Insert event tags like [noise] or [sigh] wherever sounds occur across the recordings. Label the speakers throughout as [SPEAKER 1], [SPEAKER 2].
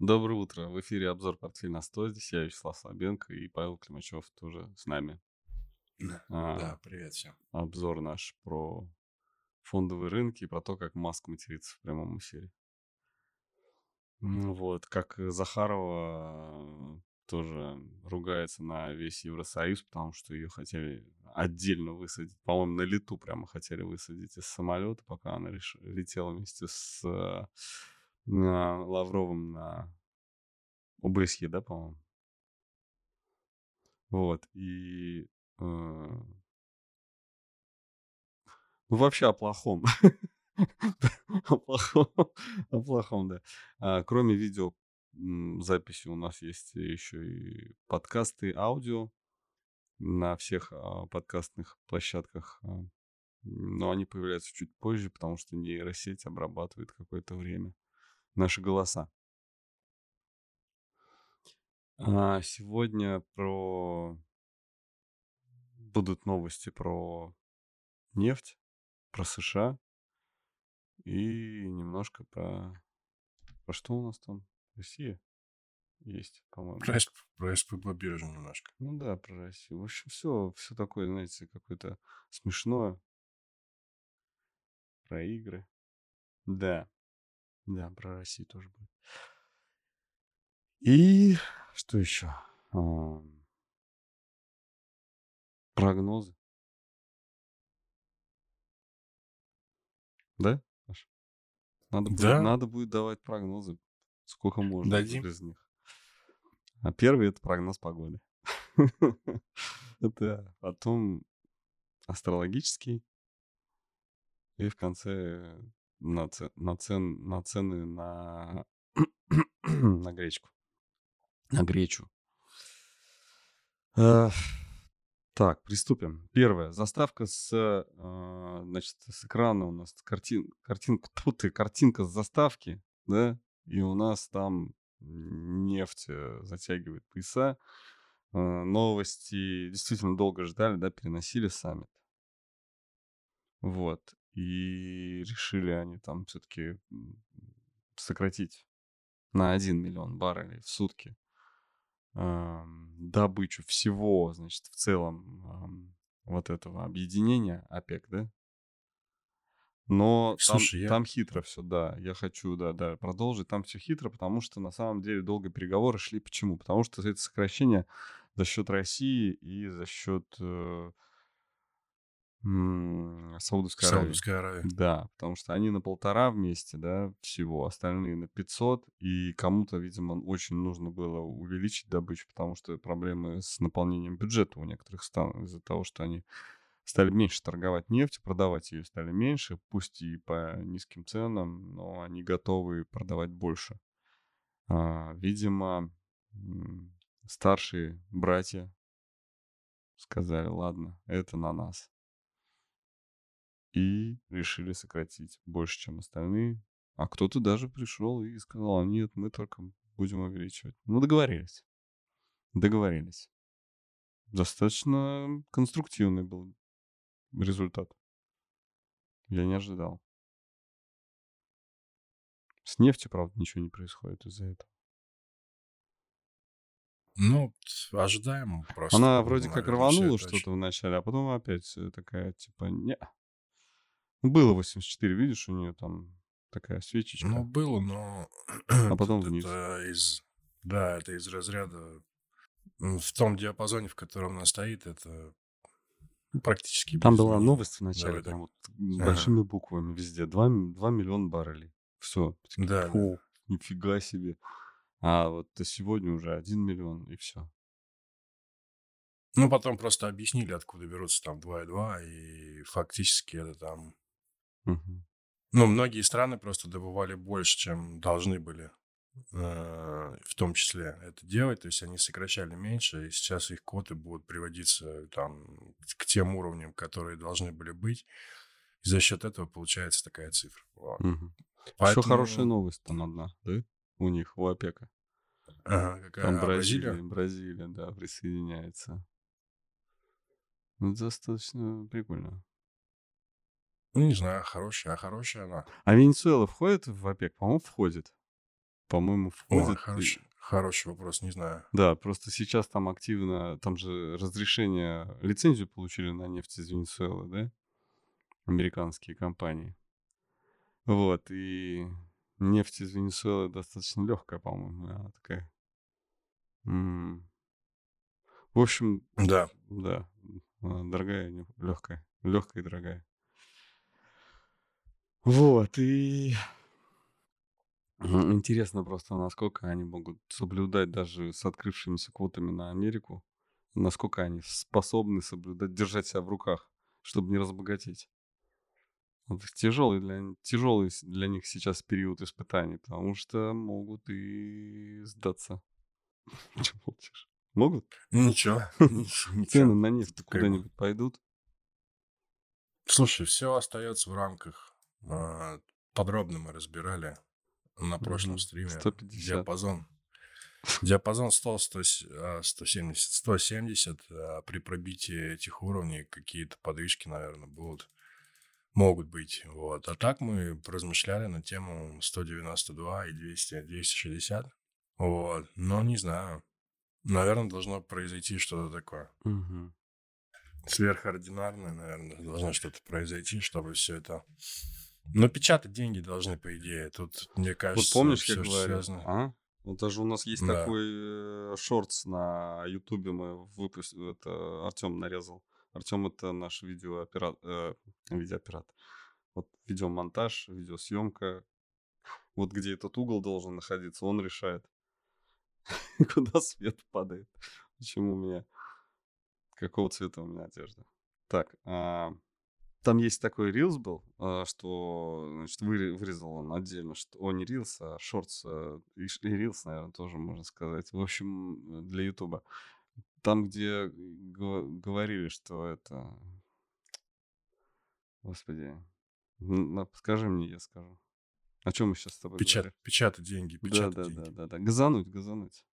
[SPEAKER 1] Доброе утро. В эфире обзор «Портфель на 100». Здесь я, Вячеслав Слабенко, и Павел Климачев тоже с нами. А,
[SPEAKER 2] Да, привет всем.
[SPEAKER 1] обзор наш про фондовые рынки и про то, как Маск матерится в прямом эфире. М, Вот, как Захарова э, тоже ругается на весь Евросоюз, потому что ее хотели отдельно высадить. По-моему, на лету прямо хотели высадить из самолета, пока она реш- летела вместе с э, Лавровым на ОБСЕ, да, по-моему? Вот, и... э, ну, вообще о плохом. [laughs] О плохом, о плохом, да. А, Кроме видео записи у нас есть еще и подкасты, аудио на всех а, подкастных площадках. а, Но они появляются чуть позже, потому что нейросеть обрабатывает какое-то время наши голоса. А, Сегодня про... Будут новости про нефть, про США и немножко про... Про что у нас там? Россия есть, по-моему.
[SPEAKER 2] Про, про СПБ биржу немножко.
[SPEAKER 1] Ну да, про Россию. В общем, все, все такое, знаете, какое-то смешное. Про игры. Да, да, про Россию тоже будет. И что еще? Прогнозы. Да? Надо будет,
[SPEAKER 2] Да,
[SPEAKER 1] надо будет давать прогнозы. Сколько можно
[SPEAKER 2] дадим.
[SPEAKER 1] без них. А первый это прогноз погоды. [laughs] Это потом астрологический. И в конце на, це- на, цен, на цены на, [clears throat] на гречку. На гречу. Э, Так, приступим. Первое. Заставка с, э, значит, с экрана у нас картин, картинка, [laughs] тьфу ты, картинка с заставки, да, и у нас там нефть э, затягивает пояса. Новости действительно долго ждали, да, переносили саммит. Вот. И решили они там все-таки сократить на 1 миллион баррелей в сутки добычу всего, значит, в целом вот этого объединения ОПЕК, да? Но там,
[SPEAKER 2] Слушай, я...
[SPEAKER 1] там хитро все, да. Я хочу, да, да, продолжить. Там все хитро, потому что на самом деле долго переговоры шли. Почему? Потому что это сокращение за счет России и за счет э, Саудовской Аравии.
[SPEAKER 2] Саудовская Аравия.
[SPEAKER 1] Да, потому что они на полтора вместе, да, всего, остальные на 500, и кому-то, видимо, очень нужно было увеличить добычу, потому что проблемы с наполнением бюджета у некоторых стран из-за того, что они стали меньше торговать нефтью, продавать ее стали меньше, пусть и по низким ценам, но они готовы продавать больше. А, видимо, старшие братья сказали, ладно, это на нас и решили сократить больше, чем остальные. А кто-то даже пришел и сказал, «А нет, мы только будем увеличивать. Ну, договорились. Договорились. Достаточно конструктивный был результат. Я не ожидал. С нефтью, правда, ничего не происходит из-за этого.
[SPEAKER 2] Ну, ожидаемо просто,
[SPEAKER 1] Она вроде как рванула что-то вначале, а потом опять э, такая, типа, не. Ну, Было 84, видишь, у нее там такая
[SPEAKER 2] Ну,
[SPEAKER 1] свечечка,
[SPEAKER 2] было, но
[SPEAKER 1] а [clears throat] потом вниз.
[SPEAKER 2] это из... Да, это из разряда... В том диапазоне, в котором она стоит, это ну, практически
[SPEAKER 1] Там была новость вначале,
[SPEAKER 2] Давай так.
[SPEAKER 1] прям вот
[SPEAKER 2] Ага.
[SPEAKER 1] большими буквами везде. 2, миллиона баррелей. Все.
[SPEAKER 2] Да, да.
[SPEAKER 1] Фу, нифига себе. А вот сегодня уже 1 миллион, и все.
[SPEAKER 2] Ну, потом просто объяснили, откуда берутся там 2,2, и фактически это там... Ну, многие страны просто добывали больше, чем должны были э, в том числе это делать. То есть они сокращали меньше, и сейчас их коты будут приводиться там к тем уровням, которые должны были быть. И за счет этого получается такая цифра. Вот.
[SPEAKER 1] Еще хорошая
[SPEAKER 2] Поэтому...
[SPEAKER 1] новость там одна, да? У них, у ОПЕКа.
[SPEAKER 2] Ага, какая?
[SPEAKER 1] Там
[SPEAKER 2] А,
[SPEAKER 1] Бразилия,
[SPEAKER 2] Бразилия?
[SPEAKER 1] Бразилия, да, присоединяется. Ну, достаточно прикольно.
[SPEAKER 2] Ну, не знаю, хорошая, а хорошая она.
[SPEAKER 1] А Венесуэла входит в ОПЕК? По-моему, входит. по-моему, входит. и-
[SPEAKER 2] хороший, хороший вопрос, не знаю.
[SPEAKER 1] Да, просто сейчас там активно, там же разрешение, лицензию получили на нефть из Венесуэлы, да? Американские компании. Вот, и нефть из Венесуэлы достаточно легкая, по-моему, она такая. М. В общем,
[SPEAKER 2] Да.
[SPEAKER 1] да, дорогая, легкая, легкая и дорогая. Вот, и. Интересно просто, насколько они могут соблюдать даже с открывшимися квотами на Америку, насколько они способны соблюдать, держать себя в руках, чтобы не разбогатеть. Вот тяжелый для, тяжелый для них сейчас период испытаний, потому что могут и сдаться. [laughs] Чё молчишь? Могут?
[SPEAKER 2] Ничего, [laughs]
[SPEAKER 1] Цены на нефть куда-нибудь пойдут?
[SPEAKER 2] Слушай, все остается в рамках. А, Подробно мы разбирали на прошлом стриме.
[SPEAKER 1] 150.
[SPEAKER 2] Диапазон. [laughs] Диапазон 100, 100, а, 170, 170. а При пробитии этих уровней какие-то подвижки, наверное, будут. Могут быть. Вот. А так мы размышляли на тему 192 и 200, 260. Вот. Но не знаю. Наверное, должно произойти что-то такое.
[SPEAKER 1] Мгм.
[SPEAKER 2] Сверхординарное, наверное, должно что-то произойти, чтобы все это... Но печатать деньги должны, по идее. Тут, мне
[SPEAKER 1] Вот
[SPEAKER 2] кажется,
[SPEAKER 1] помнишь,
[SPEAKER 2] все
[SPEAKER 1] я говорил?
[SPEAKER 2] связано.
[SPEAKER 1] А? Вот даже у нас есть
[SPEAKER 2] Да.
[SPEAKER 1] такой э, шортс на Ютубе, мы выпустили, это Артем нарезал. Артем это наш видеооператор, видеооператор. Вот видеомонтаж, видеосъемка. Вот где этот угол должен находиться, он решает, [laughs] куда свет падает. Почему у меня, какого цвета у меня одежда. Так, а, там есть такой рилс был, а, что, значит, выре- вырезал он отдельно, что, о, не рилс, а шортс, а, и рилс, наверное, тоже можно сказать. В общем, для Ютуба. Там, где го- говорили, что это... Господи, скажи мне, я скажу. О чем мы сейчас с тобой
[SPEAKER 2] Печат,
[SPEAKER 1] говорим?
[SPEAKER 2] печатать деньги,
[SPEAKER 1] Да,
[SPEAKER 2] печатать
[SPEAKER 1] да,
[SPEAKER 2] деньги.
[SPEAKER 1] да, да, да. Газануть, газануть.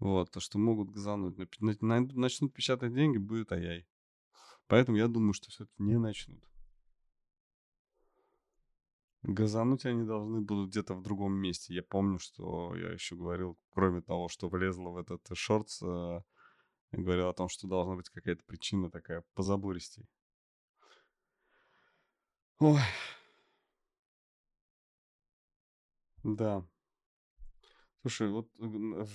[SPEAKER 1] Вот, то, что могут газануть. Начнут печатать деньги, будет ай-яй. Поэтому я думаю, что все-таки не начнут. Газануть они должны будут где-то в другом месте. Я помню, что я еще говорил, кроме того, что влезло в этот шортс, э, говорил о том, что должна быть какая-то причина такая позабористей. Ой, да. Слушай, вот э,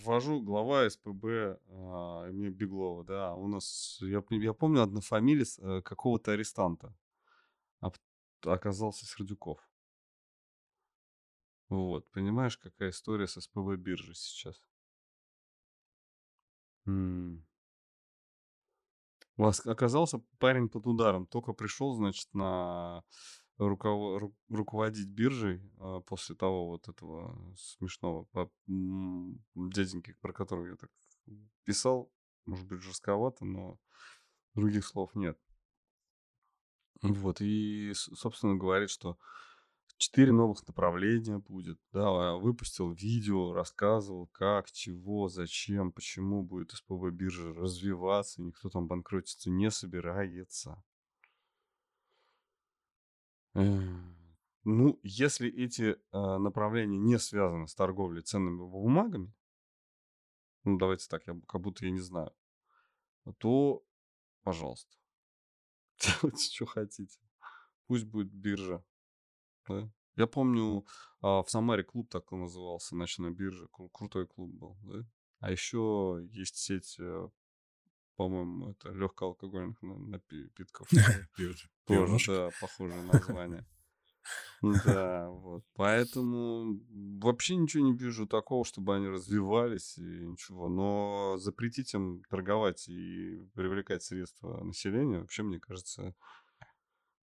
[SPEAKER 1] ввожу глава СПБ а, имени Беглова, да, у нас, я, я помню, однофамилец э, какого-то арестанта а оказался Сердюков. Вот, понимаешь, какая история с СПБ биржей сейчас? М. У вас оказался парень под ударом, только пришел, значит, на руково- ру- руководить биржей а, после того вот этого смешного м, дяденьки, про которого я так писал, может быть, жестковато, но других слов нет. Вот, и, собственно, говорит, что четыре новых направления будет, да, выпустил видео, рассказывал, как, чего, зачем, почему будет СПБ биржа развиваться, никто там банкротиться не собирается. Э, Ну, если эти а, направления не связаны с торговлей ценными бумагами, ну, давайте так, я как будто я не знаю, то, пожалуйста, [laughs] делайте, что хотите. Пусть будет биржа. да. Я помню, а, в Самаре клуб так и назывался, ночная биржа. кру- Крутой клуб был, да. А еще есть сеть, э, по-моему, это легкоалкогольных на- напитков. [laughs] Тоже, да, похожее [laughs] название. Да, вот. Поэтому вообще ничего не вижу такого, чтобы они развивались и ничего. Но запретить им торговать и привлекать средства населения, вообще, мне кажется,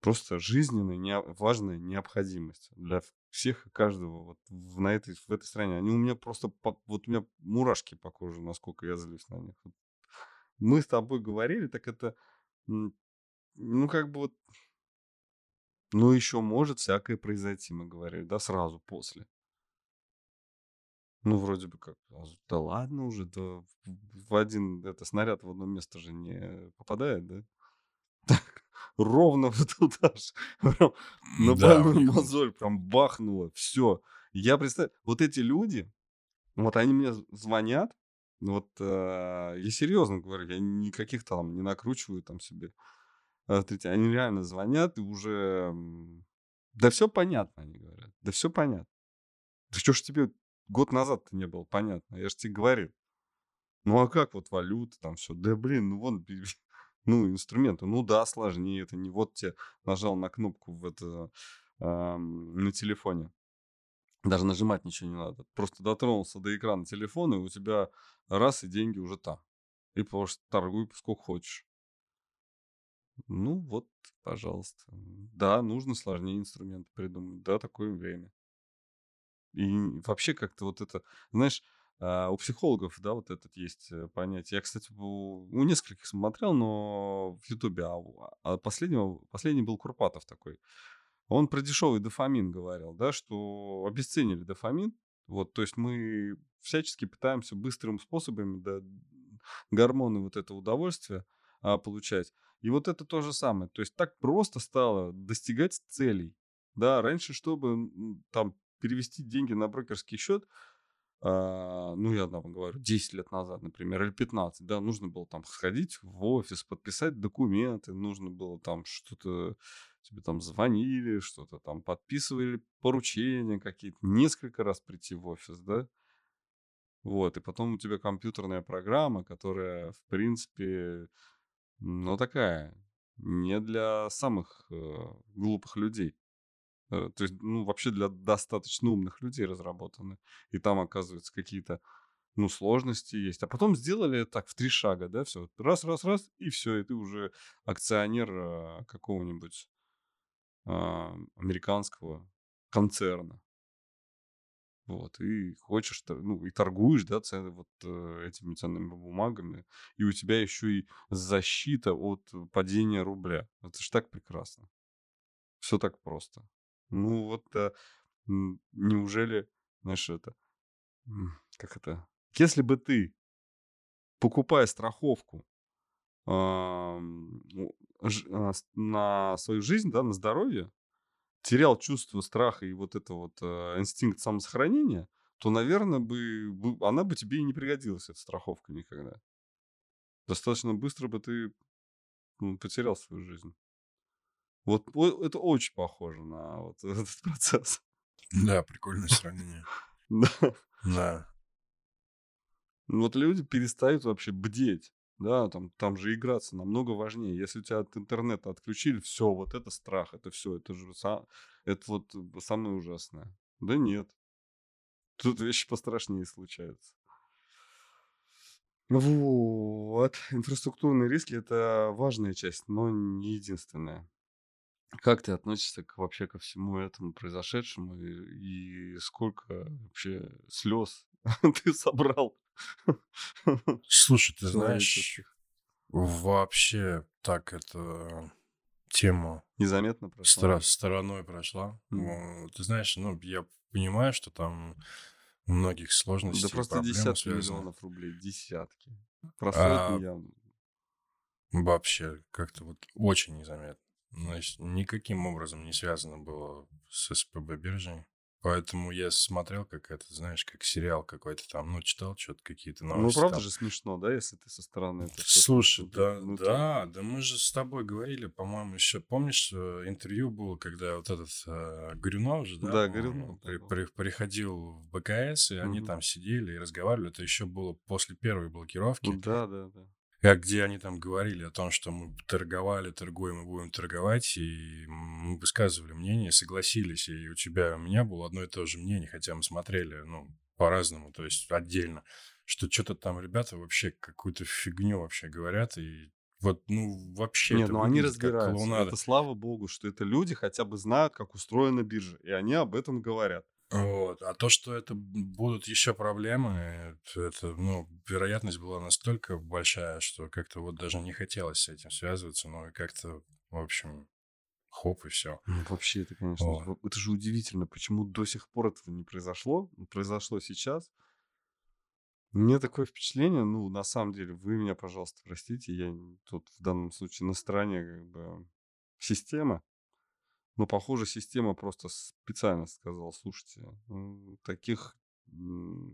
[SPEAKER 1] просто жизненная, нео- важная необходимость для всех и каждого вот в, на этой, в этой стране. Они у меня просто, по- вот у меня мурашки по коже, насколько я злюсь на них. Вот Мы с тобой говорили, так это, ну, как бы вот ну, еще может всякое произойти, мы говорили, да, сразу после. Ну, вроде бы как, а, да ладно уже, да в один это снаряд в одно место же не попадает, да? [laughs] ровно вот туда же. Прям на
[SPEAKER 2] Да,
[SPEAKER 1] больную мозоль прям бахнуло. Все. Я представляю, вот эти люди, вот они мне звонят, ну вот э, я серьезно говорю, я никаких там не накручиваю там себе. А, Смотрите, они реально звонят и уже... Да все понятно, они говорят. Да все понятно. Да что ж тебе год назад-то не было понятно? Я же тебе говорил. Ну а как вот валюта, там все? Да блин, ну вон, [laughs] ну инструменты, ну да, сложнее. Это не вот тебе нажал на кнопку в это, ам, на телефоне. Даже нажимать ничего не надо. Просто дотронулся до экрана телефона, и у тебя раз, и деньги уже там. И просто торгуй сколько хочешь. Ну вот, пожалуйста. Да, нужно сложнее инструменты придумать. Да, такое время. И вообще как-то вот это, знаешь, а, у психологов, да, вот этот есть э, понятие. Я, кстати, у, у нескольких смотрел, но в Ютубе, а, у- а последнего, последний был Курпатов такой. Он про дешевый дофамин говорил, да, что обесценили дофамин. Вот, то есть мы всячески пытаемся быстрым способами да, гормоны вот это удовольствие а, получать. И вот это то же самое. То есть так просто стало достигать целей. Да, раньше, чтобы там перевести деньги на брокерский счет, а, ну, я там говорю, 10 лет назад, например, или 15, да, нужно было там сходить в офис, подписать документы, нужно было там что-то, тебе там звонили, что-то там подписывали, поручения какие-то, несколько раз прийти в офис, да, вот, и потом у тебя компьютерная программа, которая, в принципе, ну, такая, не для самых э, глупых людей. Э, То есть, ну, вообще для достаточно умных людей разработаны. И там, оказывается, какие-то, ну, сложности есть. А потом сделали так в три шага, да, все. Раз, раз, раз, и все, и ты уже акционер э, какого-нибудь американского концерна. Вот, и хочешь, ну, и торгуешь, да, цен- вот э, этими ценными бумагами, и у тебя еще и защита от падения рубля. Это ж так прекрасно. Все так просто. Ну, вот м, неужели, знаешь, это, как это, если бы ты, покупая страховку а, на свою жизнь, да, на здоровье, терял чувство страха и вот это вот э, инстинкт самосохранения, то, наверное, бы, бы- она бы тебе и не пригодилась, эта страховка никогда. Достаточно быстро бы ты ну, потерял свою жизнь. Вот о- это очень похоже на вот [laughs] этот процесс.
[SPEAKER 2] Да, прикольное сравнение. [laughs]
[SPEAKER 1] Да.
[SPEAKER 2] Да.
[SPEAKER 1] Ну, Вот люди перестают вообще бдеть. Да, там, там же играться намного важнее. Если у тебя от интернета отключили, все, вот это страх, это все, это же са- это вот э, самое ужасное. Да нет. Тут вещи пострашнее случаются. Вот. Инфраструктурные риски– это важная часть, но не единственная. Как ты относишься к, вообще ко всему этому произошедшему и, и сколько вообще слез [laughs] ты собрал [laughs]
[SPEAKER 2] Слушай, ты знаешь, вообще так эта тема
[SPEAKER 1] Незаметно прошло?
[SPEAKER 2] стора- стороной прошла. Ты знаешь, ну, я понимаю, что там у многих
[SPEAKER 1] Да
[SPEAKER 2] сложностей,
[SPEAKER 1] просто
[SPEAKER 2] проблем
[SPEAKER 1] десятки миллионов рублей, десятки. Про
[SPEAKER 2] А
[SPEAKER 1] я...
[SPEAKER 2] вообще как-то вот очень незаметно. Значит, никаким образом не связано было с СПБ биржей. Поэтому я смотрел, как это, знаешь, как сериал какой-то там, ну, читал что-то, какие-то
[SPEAKER 1] Ну,
[SPEAKER 2] новости
[SPEAKER 1] правда
[SPEAKER 2] там.
[SPEAKER 1] же смешно, да, если ты со стороны это
[SPEAKER 2] Слушай, да,
[SPEAKER 1] Ну, ты-
[SPEAKER 2] да, да мы же с тобой говорили, по-моему, еще, помнишь, э, интервью было, когда вот этот э, Горюнов же, да,
[SPEAKER 1] Да, Горюнов,
[SPEAKER 2] при- при- приходил в БКС, и они
[SPEAKER 1] Мгм.
[SPEAKER 2] там сидели и разговаривали. Это еще было после первой блокировки.
[SPEAKER 1] Да, да, да.
[SPEAKER 2] А где они там говорили о том, что мы торговали, торгуем и будем торговать, и мы высказывали мнение, согласились, и у тебя, у меня было одно и то же мнение, хотя мы смотрели, ну, по-разному, то есть отдельно, что что-то там ребята вообще какую-то фигню вообще говорят, и вот, ну, вообще
[SPEAKER 1] Нет,
[SPEAKER 2] это
[SPEAKER 1] ну они
[SPEAKER 2] как
[SPEAKER 1] разбираются. Это слава богу, что это люди хотя бы знают, как устроена биржа, и они об этом говорят.
[SPEAKER 2] Вот. А то, что это будут еще проблемы, это, ну, вероятность была настолько большая, что как-то вот даже не хотелось с этим связываться, ну, и как-то, в общем, хоп, и все.
[SPEAKER 1] Ну, вообще, это, конечно,
[SPEAKER 2] Вот.
[SPEAKER 1] это же удивительно, почему до сих пор этого не произошло. Произошло сейчас. Мне такое впечатление, ну, на самом деле, вы меня, пожалуйста, простите, я тут в данном случае на стороне как бы система. Но, похоже, система просто специально сказала, слушайте, таких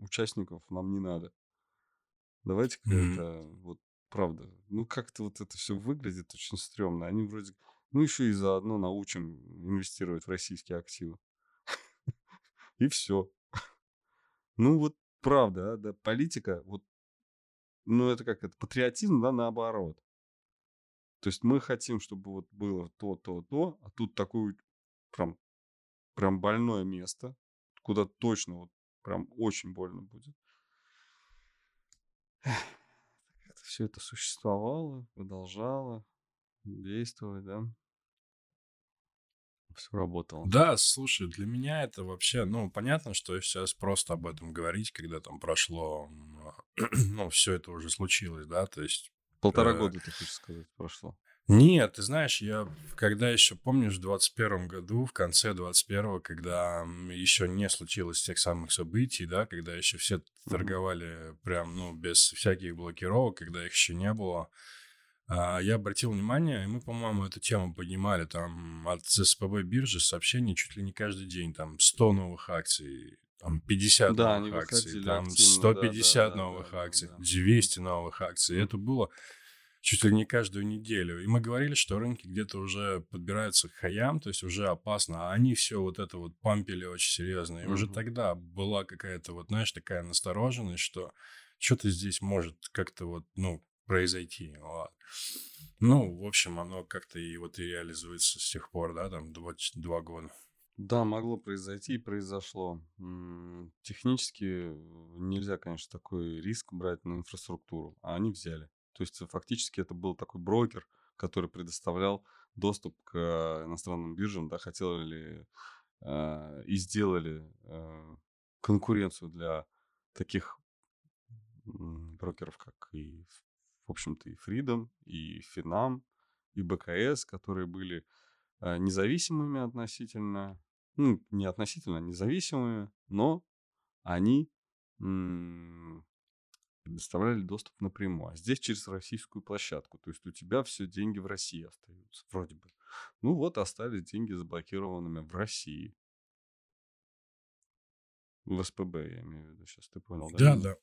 [SPEAKER 1] участников нам не надо. Давайте-ка mm-hmm. это вот правда. Ну, как-то вот это все выглядит очень стрёмно. Они вроде... Ну, еще и заодно научим инвестировать в российские активы. И все. Ну, вот правда, да, политика, вот, ну, это как это, патриотизм, да, наоборот. То есть мы хотим, чтобы вот было то, то, то, а тут такое прям, прям больное место, куда точно вот прям очень больно будет. Это все это существовало, продолжало действовать, да все работало.
[SPEAKER 2] Да, слушай, для меня это вообще, ну, понятно, что сейчас просто об этом говорить, когда там прошло, [clears throat] ну, все это уже случилось, да, то есть...
[SPEAKER 1] Полтора э... года, ты хочешь сказать, прошло.
[SPEAKER 2] Нет, ты знаешь, я когда еще, помнишь, в 21 году, в конце 21 когда еще не случилось тех самых событий, да, когда еще все торговали прям, ну, без всяких блокировок, когда их еще не было, а, я обратил внимание, и мы, по-моему, эту тему поднимали, там от СПБ биржи сообщений чуть ли не каждый день, там 100 новых акций, там 50 да, новых акций, там активно, 150 да, да, новых да, акций, да, 200 новых акций. И это было чуть ли не каждую неделю. И мы говорили, что рынки где-то уже подбираются к хаям, то есть уже опасно, а они все вот это вот пампили очень серьезно. И mm уже тогда была какая-то вот, знаешь, такая настороженность, что что-то здесь может как-то вот, ну, произойти. Вот. Ну, в общем, оно как-то и вот и реализуется с тех пор, да, там, два, два года.
[SPEAKER 1] Да, могло произойти и произошло. Технически нельзя, конечно, такой риск брать на инфраструктуру, а они взяли. То есть фактически это был такой брокер, который предоставлял доступ к иностранным биржам, да, хотели э, и сделали э, конкуренцию для таких брокеров, как и в общем-то, и Freedom, и Finam, и БКС, которые были э, независимыми относительно, ну, не относительно, независимыми, но они предоставляли доступ напрямую. А здесь через российскую площадку. То есть у тебя все деньги в России остаются, вроде бы. Ну вот, остались деньги заблокированными в России. В СПБ, я имею в виду. Сейчас ты понял,
[SPEAKER 2] да? Да, да.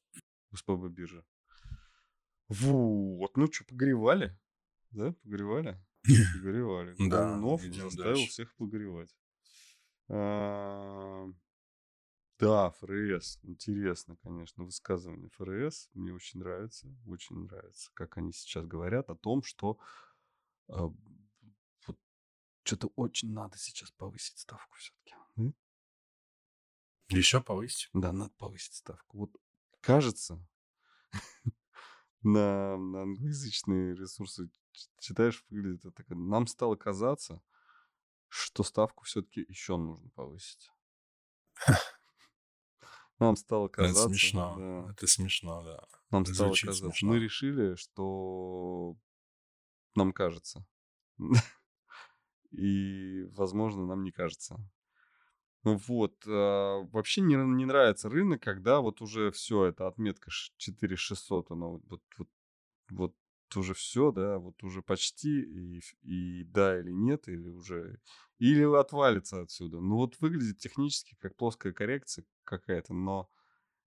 [SPEAKER 1] В СПБ биржа. Вот, ну что, погревали? Да, погревали? [laughs] Погревали.
[SPEAKER 2] Да,
[SPEAKER 1] Голунов заставил всех погревать. А, да, ФРС. Интересно, конечно, высказывание ФРС. Мне очень нравится. Очень нравится, как они сейчас говорят о том, что а, вот, что-то очень надо сейчас повысить ставку все-таки.
[SPEAKER 2] Еще повысить?
[SPEAKER 1] Да, надо повысить ставку. Вот кажется, [laughs] на, на англоязычные ресурсы читаешь, выглядит это так. Нам стало казаться, что ставку все-таки еще нужно повысить. Нам стало казаться...
[SPEAKER 2] Это смешно. Да. Это смешно, да.
[SPEAKER 1] Нам это стало казаться. Смешно. Мы решили, что нам кажется. [laughs] И, возможно, нам не кажется. Вот. А, вообще не, не нравится рынок, когда вот уже все, это отметка 4600, она вот, вот, вот, вот уже все, да, вот уже почти, и, и да или нет, или уже, или отвалится отсюда. Ну вот выглядит технически как плоская коррекция какая-то, но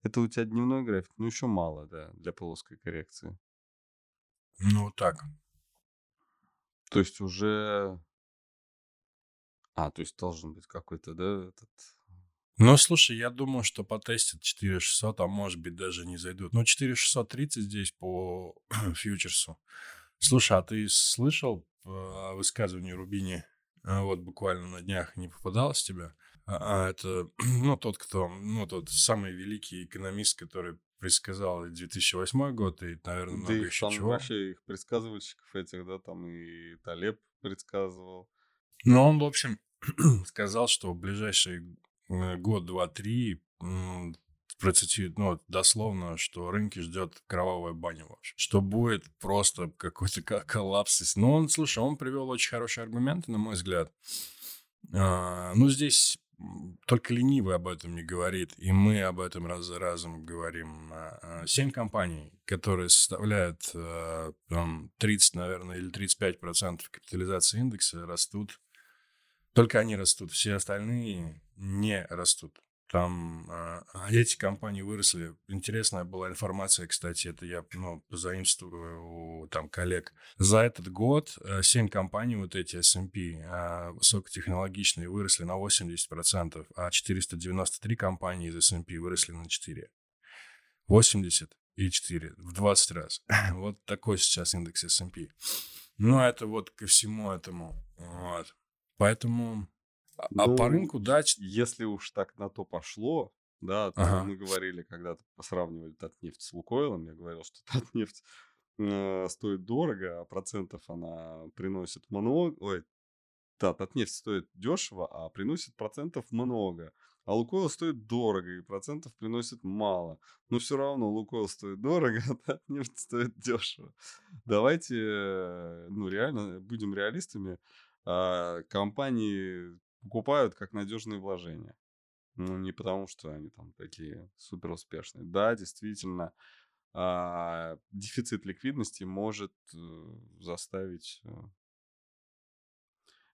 [SPEAKER 1] это у тебя дневной график, ну еще мало, да, для плоской коррекции.
[SPEAKER 2] Ну так.
[SPEAKER 1] То есть уже а, то есть должен быть какой-то, да, этот...
[SPEAKER 2] Ну, слушай, я думаю, что потестят 4600, а может быть даже не зайдут. Но 4630 здесь по [clears throat] фьючерсу. Слушай, а ты слышал о высказывании Рубини? А вот буквально на днях не попадалось тебе? А, а это, [clears throat] ну, тот, кто, ну, тот самый великий экономист, который предсказал 2008 год и, наверное, много да еще
[SPEAKER 1] там
[SPEAKER 2] чего.
[SPEAKER 1] вообще их предсказывальщиков этих, да, там и Талеб предсказывал.
[SPEAKER 2] Ну, он, в общем, [clears throat] сказал, что в ближайший э, год, два, три процитирует, ну, дословно, что рынки ждет кровавая баня вообще. Что будет просто какой-то коллапс. Но он, слушай, он привел очень хорошие аргументы, на мой взгляд. А, ну, здесь только ленивый об этом не говорит, и мы об этом раз за разом говорим. А, а, семь компаний, которые составляют э, там, 30, наверное, или 35 процентов капитализации индекса, растут. Только они растут, все остальные не растут. Там э, эти компании выросли. Интересная была информация, кстати, это я ну, позаимствую у там, коллег. За этот год э, 7 компаний, вот эти S&P, э, высокотехнологичные, выросли на 80%, а 493 компании из S&P выросли на 4. 80 и 4 в 20 раз. [laughs] вот такой сейчас индекс S&P. Ну, это вот ко всему этому. Вот. Поэтому
[SPEAKER 1] а, а по ну, рынку, да, если уж так на то пошло, да, ага. мы говорили, когда-то сравнивали Татнефть с Лукойлом, я говорил, что [laughs] Татнефть э, стоит дорого, а процентов она приносит много. Ой, да, Татнефть стоит дешево, а приносит процентов много. А Лукойл стоит дорого, и процентов приносит мало. Но все равно Лукойл стоит дорого, [laughs] а Татнефть стоит дешево. Давайте, э, ну, реально, будем реалистами. А, компании покупают как надежные вложения. Ну, не потому, что они там такие супер успешные. Да, действительно, а, дефицит ликвидности может э, заставить... Э,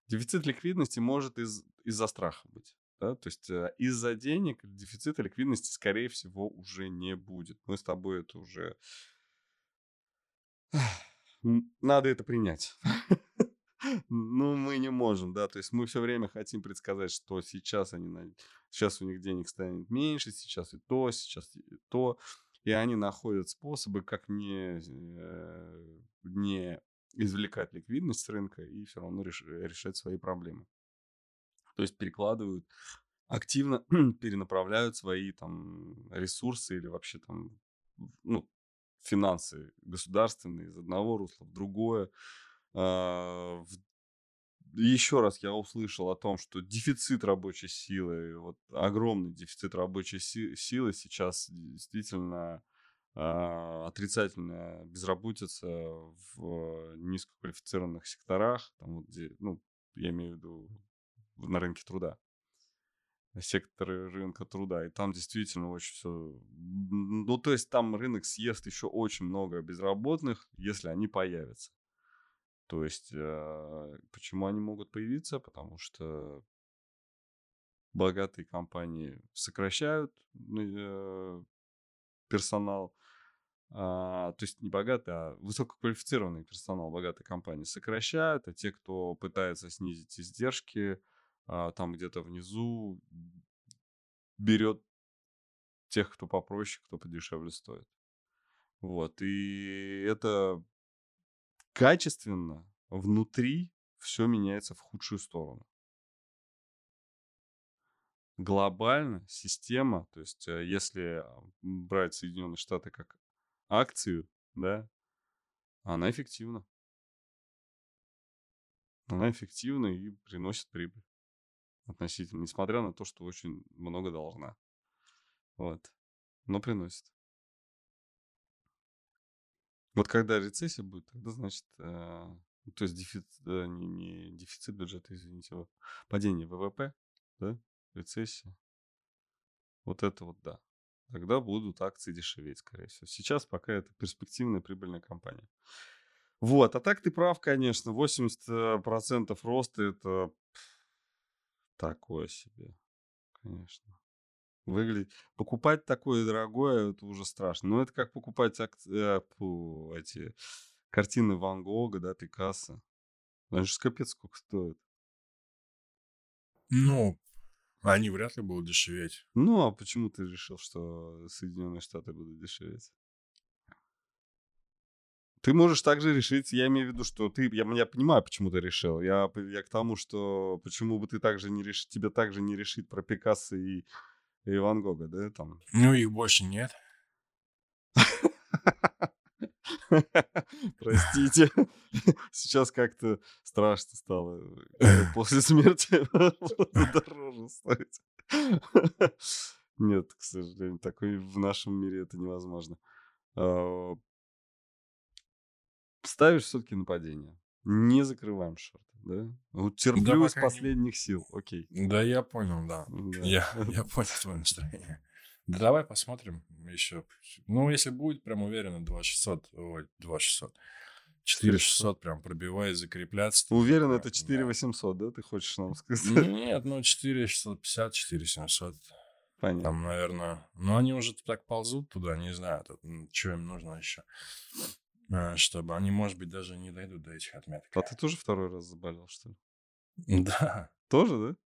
[SPEAKER 1] дефицит ликвидности может из, из-за страха быть. Да? То есть э, из-за денег дефицита ликвидности, скорее всего, уже не будет. Мы с тобой это уже... Надо это принять. [laughs] Ну, мы не можем, да, то есть мы все время хотим предсказать, что сейчас они, сейчас у них денег станет меньше, сейчас и то, сейчас и то, и они находят способы, как не, э, не извлекать ликвидность с рынка и все равно реш, решать свои проблемы. То есть перекладывают активно [clears throat] перенаправляют свои там ресурсы или вообще там ну, финансы государственные из одного русла в другое, еще раз я услышал о том, что дефицит рабочей силы, вот огромный дефицит рабочей силы сейчас действительно э, отрицательная безработица в низкоквалифицированных секторах, там вот где, ну, я имею в виду на рынке труда, секторы рынка труда, и там действительно очень все, ну, то есть там рынок съест еще очень много безработных, если они появятся. То есть, э, почему они могут появиться? Потому что богатые компании сокращают э, персонал, а, то есть не богатый, а высококвалифицированный персонал богатые компании сокращают, а те, кто пытается снизить издержки, а, там где-то внизу берет тех, кто попроще, кто подешевле стоит. Вот, и это качественно внутри все меняется в худшую сторону. Глобально система, то есть э, если а, брать Соединенные Штаты как акцию, да, она эффективна. Она эффективна и приносит прибыль относительно, несмотря на то, что очень много должна. Вот. Но приносит. Вот когда рецессия будет, тогда, значит, э, то есть дефицит, э, не, не дефицит бюджета, извините, а падение ВВП, да, рецессия. Вот это вот да. Тогда будут акции дешеветь, скорее всего. Сейчас пока это перспективная прибыльная компания. Вот, а так ты прав, конечно, 80% роста это такое себе, конечно. Выглядит... Покупать такое дорогое, это уже страшно. Но это как покупать ак... э, фу, эти картины Ван Гога, да, Пикассо. Они же капец сколько стоят.
[SPEAKER 2] Ну, они вряд ли будут дешеветь.
[SPEAKER 1] Ну, а почему ты решил, что Соединенные Штаты будут дешеветь? Ты можешь также решить, я имею в виду, что ты, я, я понимаю, почему ты решил. Я, я к тому, что почему бы ты также не решить, тебе также не решить про Пикассо и и Ван Гога, да, там?
[SPEAKER 2] Ну, их больше нет. [laughs]
[SPEAKER 1] Простите. [laughs] Сейчас как-то страшно стало. Э, [laughs] после смерти дороже стоить. Нет, к сожалению, такой в нашем мире это невозможно. А, ставишь все-таки нападение. Не закрываем шорты. Да? Вот терплю да, из последних не... сил, окей.
[SPEAKER 2] Да, я понял, да. да. Я, [laughs] я понял твое настроение. Да давай посмотрим еще. Ну, если будет, прям уверенно, 2600, ой, 2600. 4600 прям пробивает, закрепляться.
[SPEAKER 1] Уверен, это 4800, да. да, ты хочешь нам сказать?
[SPEAKER 2] Нет, ну 4650, 4700. Понятно. Там, наверное, ну они уже так ползут туда, не знаю, тут, что им нужно еще. А, чтобы они, может быть, даже не дойдут до этих отметок.
[SPEAKER 1] А ты тоже второй раз заболел, что ли?
[SPEAKER 2] Да.
[SPEAKER 1] Тоже, да?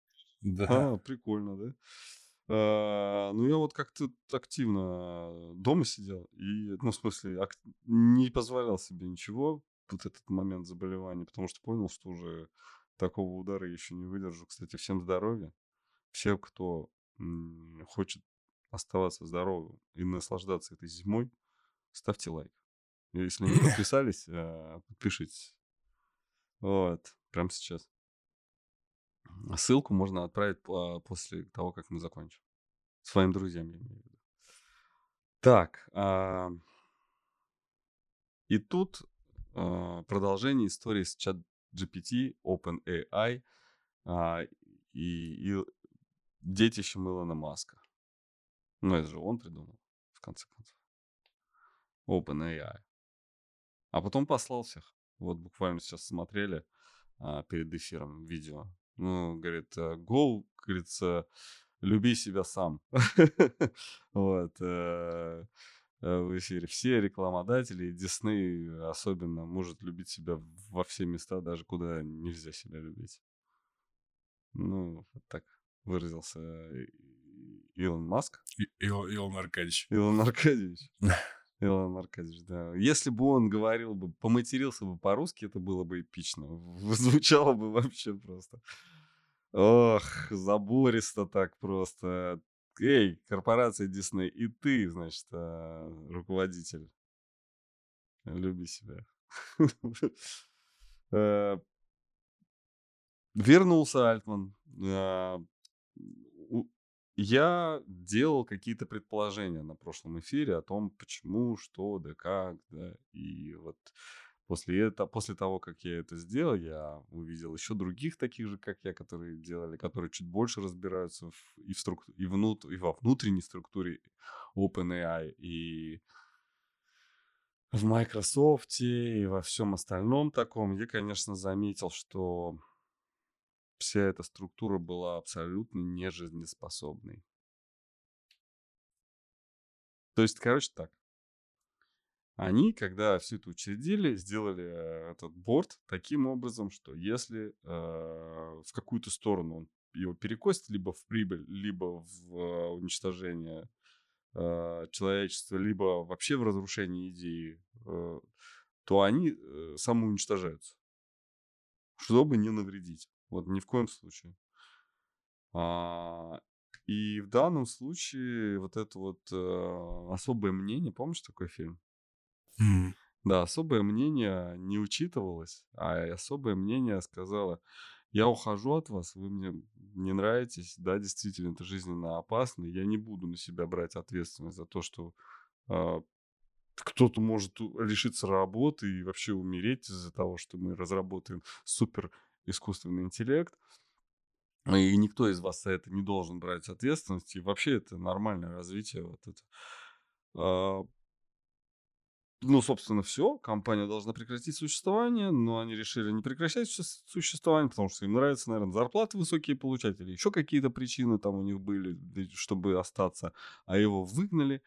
[SPEAKER 2] Да.
[SPEAKER 1] А, прикольно, да? А, ну, я вот как-то активно дома сидел и, ну, в смысле, не позволял себе ничего вот этот момент заболевания, потому что понял, что уже такого удара еще не выдержу. Кстати, всем здоровья. Всем, кто хочет оставаться здоровым и наслаждаться этой зимой, ставьте лайк. Если не [laughs] подписались, а, подпишитесь. Вот, прямо сейчас. Ссылку можно отправить после того, как мы закончим. Своим друзьям, я имею в виду. Так. А... И тут а, продолжение истории с чат GPT, OpenAI а, и, и детищем Илона Маска. Ну, это же он придумал, в конце концов. OpenAI. А потом послал всех. Вот буквально сейчас смотрели а, перед эфиром видео. Ну, говорит, э, go, говорится, люби себя сам. [laughs] Вот. Э, э, в эфире. Все рекламодатели, Дисней особенно, может любить себя во все места, даже куда нельзя себя любить. Ну, вот так выразился Илон Маск.
[SPEAKER 2] Илон Аркадьевич.
[SPEAKER 1] Илон Аркадьевич. [laughs] Илон Аркадьевич, да. Если бы он говорил бы, поматерился бы по-русски, это было бы эпично. [laughs] Звучало бы вообще просто. Ох, забористо так просто. Эй, корпорация Дисней, и ты, значит, а, руководитель. Люби себя. [laughs] Э, вернулся Альтман. Я делал какие-то предположения на прошлом эфире о том, почему, что, да как, да. И вот после, это, после того, как я это сделал, я увидел еще других таких же, как я, которые делали, которые чуть больше разбираются в, и, в струк, и, внут, и во внутренней структуре OpenAI, и в Microsoft, и во всем остальном таком. Я, конечно, заметил, что вся эта структура была абсолютно нежизнеспособной. То есть, короче, так. Они, когда все это учредили, сделали э, этот борт таким образом, что если э, в какую-то сторону он его перекосит, либо в прибыль, либо в э, уничтожение э, человечества, либо вообще в разрушение идеи, э, то они э, самоуничтожаются, чтобы не навредить. Вот ни в коем случае. А, и в данном случае вот это вот э, особое мнение, помнишь такой фильм?
[SPEAKER 2] Mm.
[SPEAKER 1] Да, особое мнение не учитывалось, а особое мнение сказала, я ухожу от вас, вы мне не нравитесь, да, действительно, это жизненно опасно, я не буду на себя брать ответственность за то, что э, кто-то может лишиться работы и вообще умереть из-за того, что мы разработаем супер искусственный интеллект. И никто из вас за это не должен брать ответственность. И вообще это нормальное развитие. Вот это. А, ну, собственно, все. Компания должна прекратить существование, но они решили не прекращать существование, потому что им нравится, наверное, зарплаты высокие получать или еще какие-то причины там у них были, чтобы остаться, а его выгнали.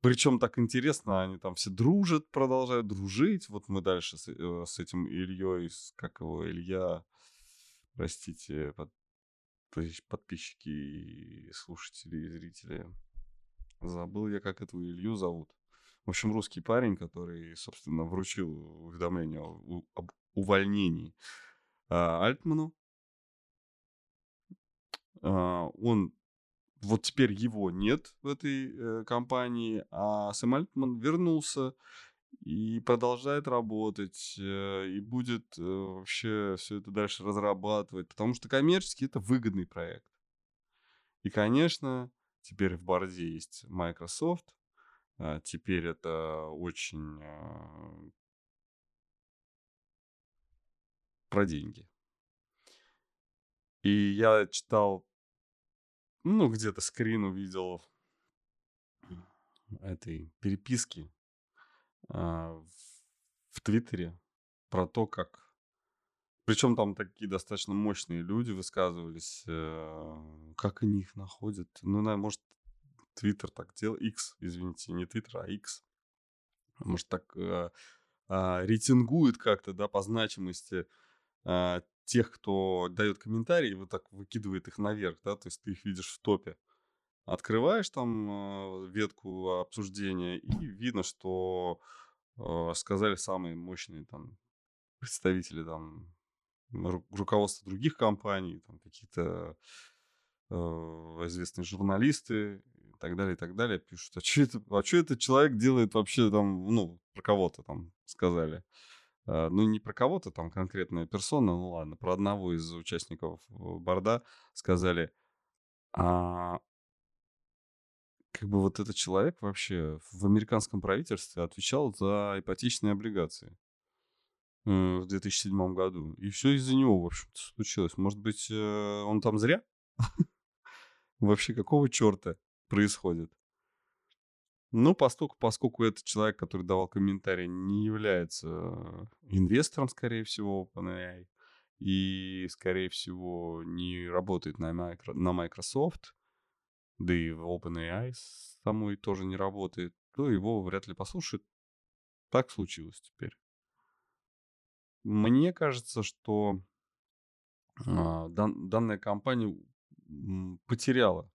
[SPEAKER 1] Причем так интересно, они там все дружат, продолжают дружить. Вот мы дальше с, э, с этим Ильей, как его, Илья, простите, под, подписчики слушатели и зрители. Забыл я, как этого Илью зовут. В общем, русский парень, который, собственно, вручил уведомление об увольнении а, Альтману. А, он вот теперь его нет в этой э, компании, а Сэм Альтман вернулся и продолжает работать, э, и будет э, вообще все это дальше разрабатывать, потому что коммерчески это выгодный проект. И, конечно, теперь в борде есть Microsoft, а теперь это очень... А, про деньги. И я читал, ну, где-то скрин увидел этой переписки а, в, в Твиттере про то, как... Причем там такие достаточно мощные люди высказывались, э, как они их находят. Ну, наверное, может, Твиттер так делал, X, извините, не Твиттер, а X. Может, так э, э, рейтингует как-то, да, по значимости э, тех, кто дает комментарии, вот так выкидывает их наверх, да, то есть ты их видишь в топе. Открываешь там э, ветку обсуждения, и видно, что э, сказали самые мощные там представители там ру- руководства других компаний, там какие-то э, известные журналисты и так далее, и так далее, пишут, а что это, а что этот человек делает вообще там, ну, про кого-то там сказали. Э, ну, не про кого-то там конкретная персона, ну ладно, про одного из участников э, борда сказали, а как бы вот этот человек вообще в американском правительстве отвечал за ипотечные облигации э, в 2007 году. И все из-за него, в общем-то, случилось. Может быть, э, он там зря? [laughs] Вообще, какого черта происходит? Ну, поскольку, поскольку этот человек, который давал комментарий, не является инвестором, скорее всего, OpenAI, и, скорее всего, не работает на, на Microsoft, да и в OpenAI самой тоже не работает, то его вряд ли послушают. Так случилось теперь. Мне кажется, что а, дан, данная компания потеряла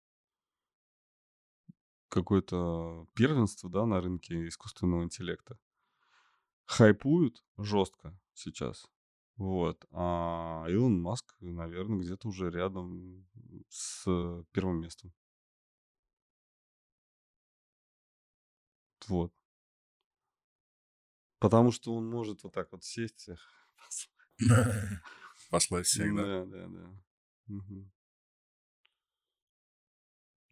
[SPEAKER 1] какое-то первенство да, на рынке искусственного интеллекта. Хайпуют жестко сейчас. Вот. А Илон Маск, наверное, где-то уже рядом с первым местом. Вот. Потому что он может вот так вот сесть. [laughs] [laughs]
[SPEAKER 2] Послать всех,
[SPEAKER 1] да? Да, да, да. Угу.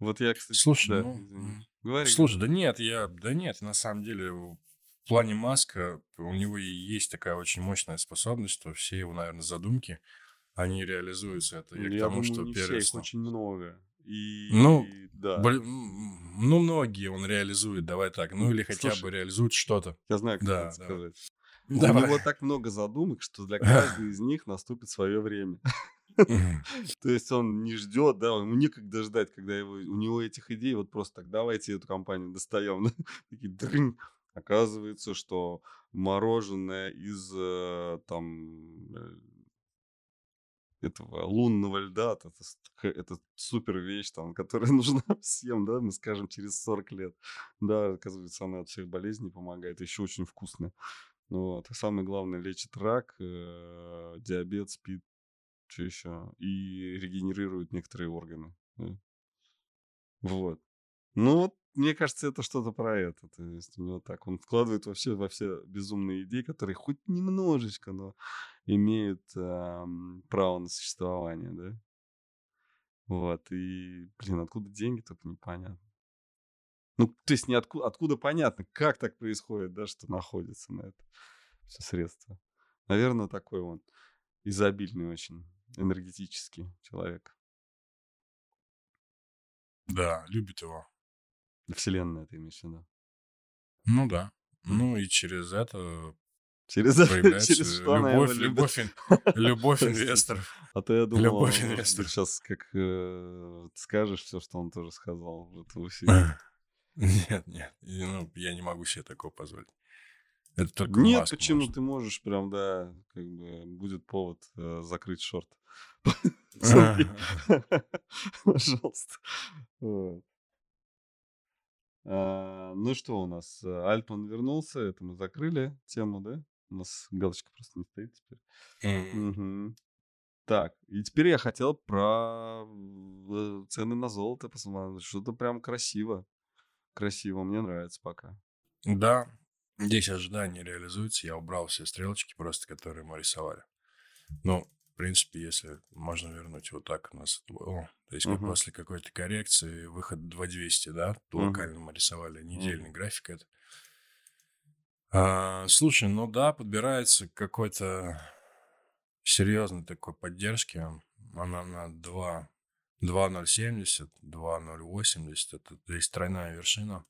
[SPEAKER 1] Вот я, кстати,
[SPEAKER 2] слушай, да, ну, Говори. Слушай, да нет, я, да нет, на самом деле в плане Маска у него и есть такая очень мощная способность, что все его, наверное, задумки, они реализуются. Это я, я к тому,
[SPEAKER 1] думаю,
[SPEAKER 2] что
[SPEAKER 1] не все, их очень много. И,
[SPEAKER 2] ну,
[SPEAKER 1] да.
[SPEAKER 2] Блин, ну, многие он реализует, давай так. Ну, или хотя Слушай, бы реализует что-то.
[SPEAKER 1] Я знаю, как да, это сказать. Давай. У него так много задумок, что для [laughs] каждой из них наступит свое время. [laughs] То есть он не ждет, да, ему некогда ждать, когда его, у него этих идей, вот просто так, давайте эту компанию достаем. [laughs] Такие. Оказывается, что мороженое из э, там э, этого лунного льда, это, это супер вещь, там, которая [laughs] нужна всем, да, мы скажем, через 40 лет. Да, оказывается, она от всех болезней помогает, еще очень вкусная. Вот. Самое главное, лечит рак, э, диабет, спид, что еще, и регенерирует некоторые органы. Вот. Ну вот, мне кажется, это что-то про это. То есть у него так, он вкладывает вообще во все безумные идеи, которые хоть немножечко, но имеют э, право на существование, да. Вот, и, блин, откуда деньги, только непонятно. Ну, то есть не откуда, откуда понятно, как так происходит, да, что находится на это все средства. Наверное, такой он изобильный очень, энергетический человек.
[SPEAKER 2] Да, любит его.
[SPEAKER 1] Вселенная, ты имеешь в виду?
[SPEAKER 2] Ну да. Ну и через это
[SPEAKER 1] Через, [laughs]
[SPEAKER 2] через любовь, любовь, [laughs] любовь инвесторов.
[SPEAKER 1] А то я думал, любовь инвесторов. сейчас как э, скажешь все, что он тоже сказал. Вот [laughs]
[SPEAKER 2] нет, нет, ну, я не могу себе такого позволить. Это только
[SPEAKER 1] Нет, почему может. ты можешь прям, да, как бы будет повод э, закрыть шорт. [laughs] [laughs] Пожалуйста. А, ну что у нас? Альтман вернулся, это мы закрыли тему, да? У нас галочка просто не стоит теперь. Так, и теперь я хотел про э, цены на золото посмотреть. Что-то прям красиво. Красиво, мне нравится пока.
[SPEAKER 2] Да, здесь ожидания реализуются. Я убрал все стрелочки просто, которые мы рисовали. Ну, в принципе, если можно вернуть вот так у нас, о, то есть uh-huh. после какой-то коррекции выход 2200, да, то uh-huh. локально мы рисовали недельный uh-huh. график это. А, слушай, ну да, подбирается какой-то серьезной такой поддержки. Она на 2, 2.070, 2.080. Это здесь тройная вершина.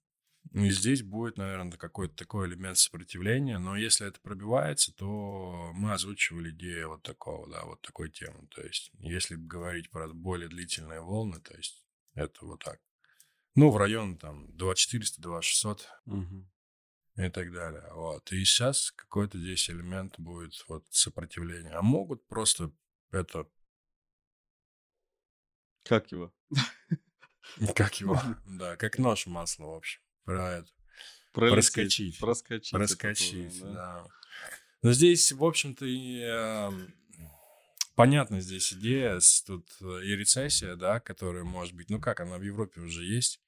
[SPEAKER 2] И здесь будет, наверное, какой-то такой элемент сопротивления, но если это пробивается, то мы озвучивали идею вот такого, да, вот такой темы. То есть, если говорить про более длительные волны, то есть, это вот так. Ну, в район там 2400, 2600 угу. и так далее. Вот. И сейчас какой-то здесь элемент будет вот сопротивления. А могут просто это...
[SPEAKER 1] Как его?
[SPEAKER 2] Как его? [laughs] Да, как нож масла, в общем про это.
[SPEAKER 1] Пролететь, проскочить.
[SPEAKER 2] Проскочить. Проскочить, тоже, да. да. Но здесь, в общем-то, и э, понятна здесь идея, тут и рецессия, да, которая может быть, ну как, она в Европе уже есть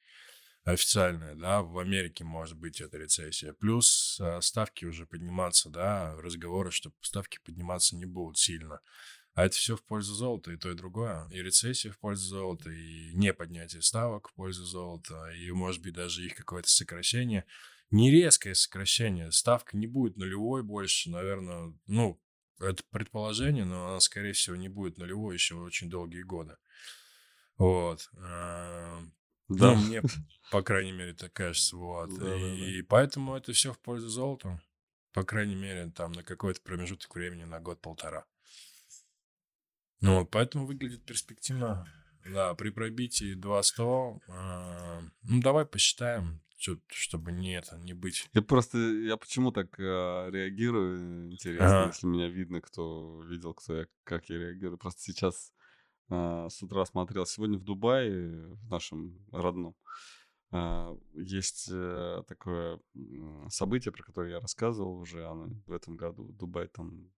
[SPEAKER 2] официальная, да, в Америке может быть эта рецессия. Плюс э, ставки уже подниматься, да, разговоры, что ставки подниматься не будут сильно. А это все в пользу золота, и то, и другое. И рецессия в пользу золота, и не поднятие ставок в пользу золота, и, может быть, даже их какое-то сокращение. Не резкое сокращение. Ставка не будет нулевой больше, наверное, ну, это предположение, но она, скорее всего, не будет нулевой еще очень долгие годы. Вот. А, да. Ну, мне, по крайней мере, так кажется. Вот. Да, и да, да. поэтому это все в пользу золота. По крайней мере, там на какой-то промежуток времени, на год-полтора. Ну, поэтому выглядит перспективно. Да, при пробитии 200, э, а, ну, давай посчитаем, что, чтобы не это, не быть.
[SPEAKER 1] Я просто, я почему так э, реагирую, интересно, ага. если меня видно, кто видел, кто я, как я реагирую. Просто сейчас э, с утра смотрел, сегодня в Дубае, в нашем родном, э, есть э, такое событие, про которое я рассказывал уже, оно в этом году, Дубай там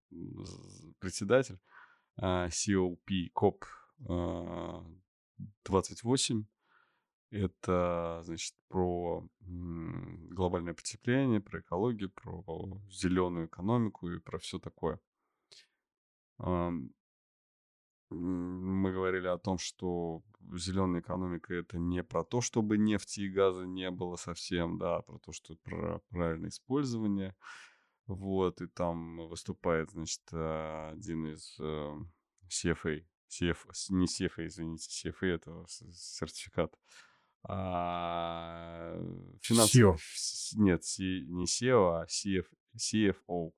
[SPEAKER 1] председатель. COP, COP 28. Это, значит, про глобальное потепление, про экологию, про зеленую экономику и про все такое. Мы говорили о том, что зеленая экономика это не про то, чтобы нефти и газа не было совсем, да, а про то, что про правильное использование, вот, и там выступает, значит, э, один из CFA, CF, не CFA, извините, CFA это сертификат. А, финансовый, Нет, не SEO, а CF, CFO.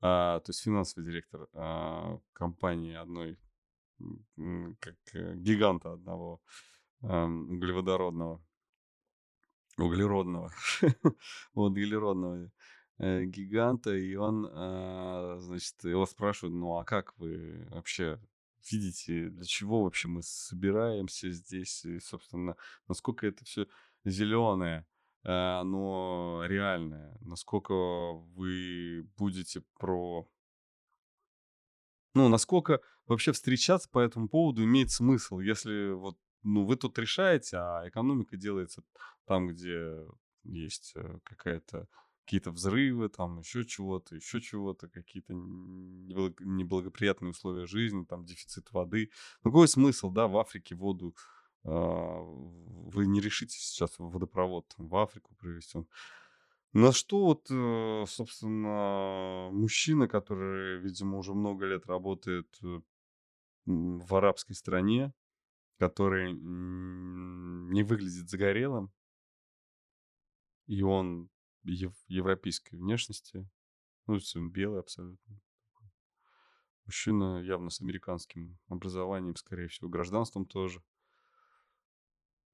[SPEAKER 1] А, то есть финансовый директор а, компании одной, как э, гиганта одного а, углеводородного углеродного, [laughs] вот, углеродного э, гиганта, и он, э, значит, его спрашивают, ну а как вы вообще видите, для чего вообще мы собираемся здесь, и, собственно, насколько это все зеленое, э, оно реальное, насколько вы будете про... Ну, насколько вообще встречаться по этому поводу имеет смысл, если вот ну, вы тут решаете, а экономика делается там, где есть э, какая-то какие-то взрывы, там еще чего-то, еще чего-то, какие-то неблагоприятные условия жизни, там дефицит воды. Ну, какой смысл, да, в Африке воду э, вы не решите сейчас водопровод там, в Африку привезти. На что вот, э, собственно, мужчина, который, видимо, уже много лет работает э, в арабской стране, который не выглядит загорелым, и он ев- европейской внешности. Ну, белый абсолютно. Мужчина явно с американским образованием, скорее всего, гражданством тоже.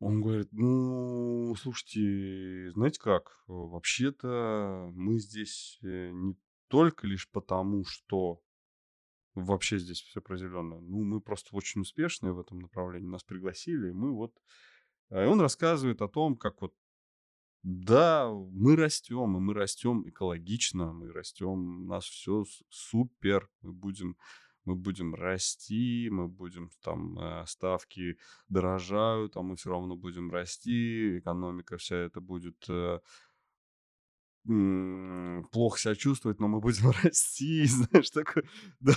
[SPEAKER 1] Он говорит, ну, слушайте, знаете как, вообще-то мы здесь э, не только лишь потому, что вообще здесь все про зеленое. Ну, мы просто очень успешные в этом направлении. Нас пригласили, и мы вот... И он рассказывает о том, как вот да, мы растем, и мы растем экологично, мы растем, у нас все супер, мы будем, мы будем расти, мы будем там э, ставки дорожают, а мы все равно будем расти, экономика вся это будет э, плохо себя чувствовать, но мы будем [laughs] расти, [laughs] знаешь, такое, да.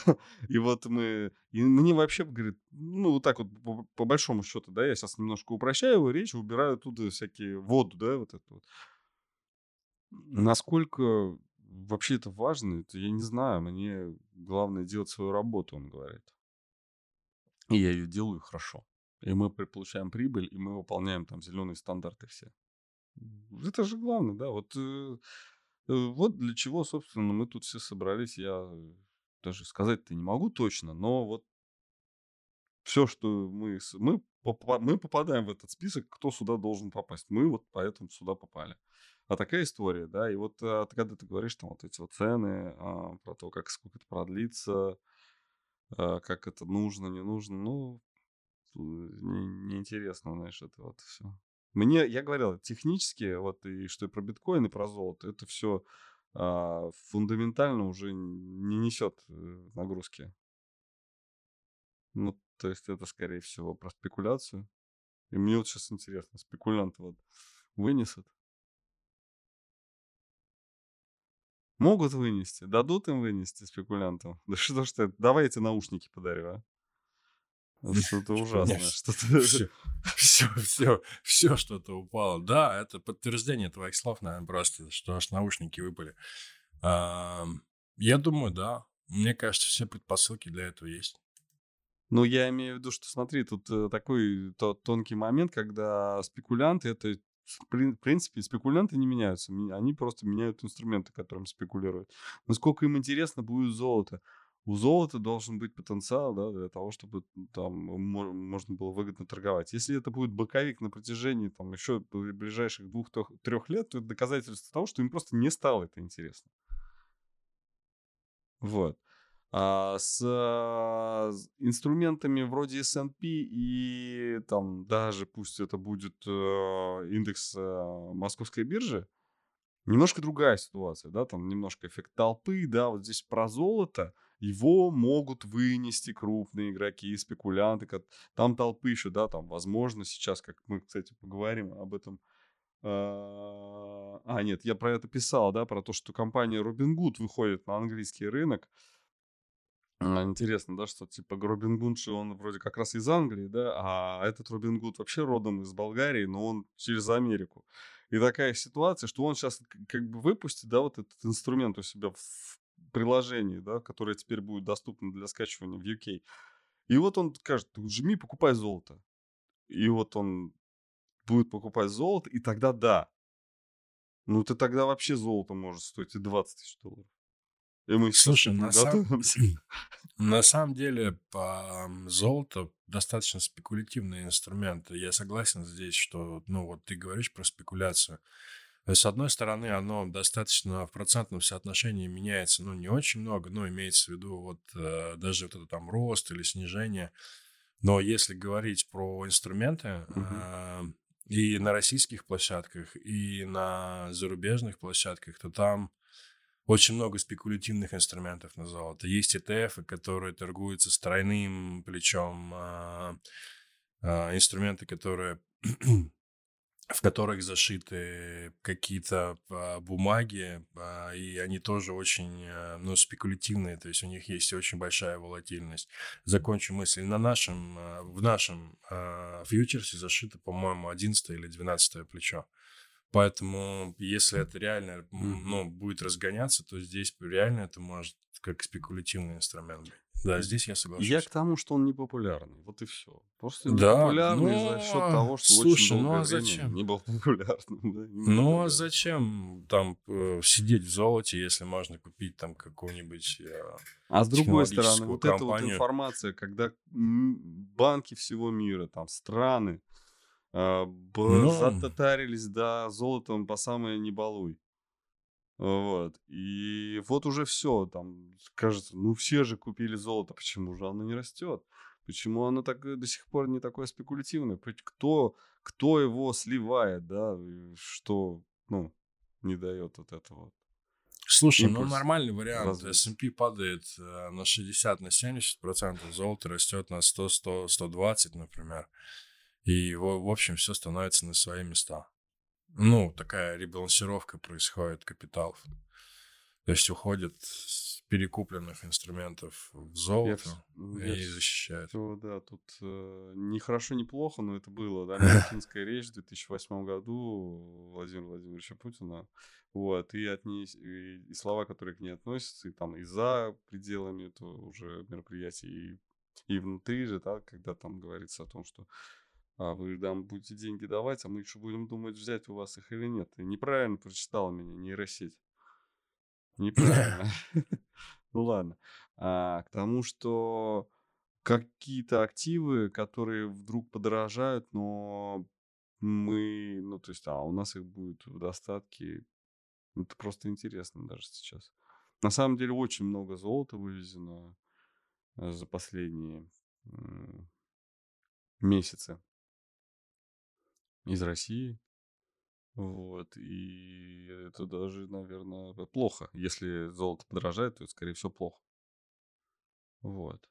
[SPEAKER 1] И вот мы, и мне вообще, говорит, ну, вот так вот, по, по большому счету, да, я сейчас немножко упрощаю его речь, убираю оттуда всякие воду, да, вот это вот. Насколько вообще это важно, это я не знаю, мне главное делать свою работу, он говорит. И я ее делаю хорошо. И мы получаем прибыль, и мы выполняем там зеленые стандарты все. Это же главное, да. Вот, э, э, вот для чего, собственно, мы тут все собрались. Я даже сказать-то не могу точно, но вот все, что мы, мы, мы попадаем в этот список, кто сюда должен попасть. Мы вот поэтому сюда попали. А такая история, да, и вот а, когда ты говоришь там вот эти вот цены, а, про то, как сколько это продлится, а, как это нужно, не нужно, ну, неинтересно, не знаешь, это вот все. Мне, я говорил, технически, вот и что и про биткоин, и про золото, это все а, фундаментально уже не несет э, нагрузки. Ну, то есть это, скорее всего, про спекуляцию. И мне вот сейчас интересно, спекулянты вот вынесут Могут вынести, дадут им вынести спекулянтам. [laughs] Да что ж ты, давай эти наушники подарю, а? Что-то ужасное, что-то...
[SPEAKER 2] Все, все, все, все что-то упало. Да, это подтверждение твоих слов, наверное, просто, что аж наушники выпали. Я думаю, да. Мне кажется, все предпосылки для этого есть.
[SPEAKER 1] Ну, я имею в виду, что смотри, тут э, такой тонкий момент, когда спекулянты это в принципе, спекулянты не меняются. Они просто меняют инструменты, которым спекулируют. Насколько им интересно будет золото. У золота должен быть потенциал да, для того, чтобы там можно было выгодно торговать. Если это будет боковик на протяжении там, еще ближайших двух-трех лет, то это доказательство того, что им просто не стало это интересно. Вот. А, с а, инструментами вроде S&P и там даже пусть это будет э, индекс э, московской биржи, немножко другая ситуация, да, там немножко эффект толпы, да, вот здесь про золото, его могут вынести крупные игроки, спекулянты, там толпы еще, да, там, возможно, сейчас, как мы, кстати, поговорим об этом, а, а нет, я про это писал, да, про то, что компания Robinhood выходит на английский рынок, а, интересно, да, что типа Робин Гуд, он вроде как раз из Англии, да, а этот Робин Гуд вообще родом из Болгарии, но он через Америку. И такая ситуация, что он сейчас как бы выпустит, да, вот этот инструмент у себя в приложении, да, которое теперь будет доступно для скачивания в UK. И вот он скажет, жми, покупай золото. И вот он будет покупать золото, и тогда да. Ну, ты тогда вообще золото может стоить и 20 тысяч долларов.
[SPEAKER 2] И мы Слушай, на, сам... [laughs] на самом деле по золото достаточно спекулятивный инструмент. Я согласен здесь, что, ну вот ты говоришь про спекуляцию. С одной стороны, оно достаточно в процентном соотношении меняется, ну, не очень много, но имеется в виду вот э, даже вот это там рост или снижение. Но если говорить про инструменты, uh-huh. э, и на российских площадках, и на зарубежных площадках, то там очень много спекулятивных инструментов на золото. Есть ETF, которые торгуются с тройным плечом, а, а, инструменты, которые в которых зашиты какие-то а, бумаги, а, и они тоже очень а, ну, спекулятивные, то есть у них есть очень большая волатильность. Закончу мысль. На нашем, а, в нашем фьючерсе зашито, по-моему, 11 или 12 плечо. Поэтому, если это реально ну, будет разгоняться, то здесь реально это может как спекулятивный инструмент быть. Да, здесь я соглашусь.
[SPEAKER 1] Я к тому, что он не популярный. Вот и все. Просто да, популярный но... за счет того, что слушай, очень долгое ну а зачем? не был [laughs] популярным. Да,
[SPEAKER 2] не ну а зачем там э, сидеть в золоте, если можно купить там какую-нибудь э,
[SPEAKER 1] А с другой стороны, вот эта вот информация, когда банки всего мира, там страны, Но... Зататарились, да, золотом по самое не балуй. Вот. И вот уже все, там, кажется, ну все же купили золото, почему же оно не растет? Почему оно так э, до сих пор не такое спекулятивное? Кто, кто его сливает, да, что, ну, не дает вот этого
[SPEAKER 2] Слушай, ну нормальный вариант. S&P падает э, на 60, на 70 процентов, золото растет на 100, 100, 120, например. И, в, в общем, все становится на свои места. Ну, такая ребалансировка происходит капиталов. То есть уходят с перекупленных инструментов в золото я, и я защищают.
[SPEAKER 1] Все, да, тут э, не хорошо, не плохо, но это было, да, [laughs] Мюнхенская речь в 2008 году Владимира Владимировича Путина. Вот, и от ней, и, и слова, которые к ней относятся, и там и за пределами этого уже мероприятия, и, и внутри же, да, когда там говорится о том, что а вы нам будете деньги давать, а мы еще будем думать, взять у вас их или нет. Ты неправильно прочитал меня, нейросеть. Неправильно. [laughs] [laughs] Ну ладно. А, к тому, что какие-то активы, которые вдруг подорожают, но мы, ну, то есть, а у нас их будет в достатке. Это просто интересно даже сейчас. На самом деле очень много золота вывезено э, за последние месяцы из России. Вот, и это даже, наверное, плохо. Если золото подорожает, то это, скорее всего, плохо. Вот.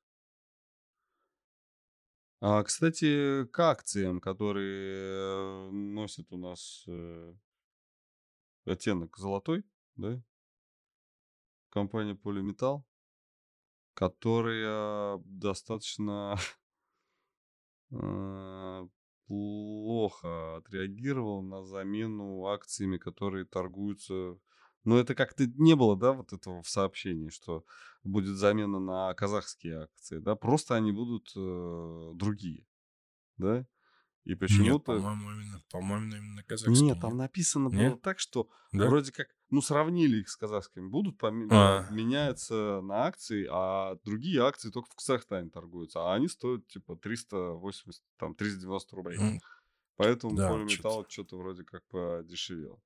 [SPEAKER 1] А, кстати, к акциям, которые носят у нас э, оттенок золотой, да? Компания Полиметалл, которая достаточно [laughs] э, плохо отреагировал на замену акциями, которые торгуются. Но это как-то не было, да, вот этого в сообщении, что будет замена на казахские акции, да, просто они будут э, другие, да. И почему-то...
[SPEAKER 2] Нет, по-моему, именно, по-моему, именно казахские.
[SPEAKER 1] Нет, там написано нет? было так, что да? вроде как, ну, сравнили их с казахскими, будут пом... а. меняются на акции, а другие акции только в Казахстане торгуются, а они стоят, типа, 380, там, 390 рублей. Mm. Поэтому да, полиметалл что-то вроде как подешевел.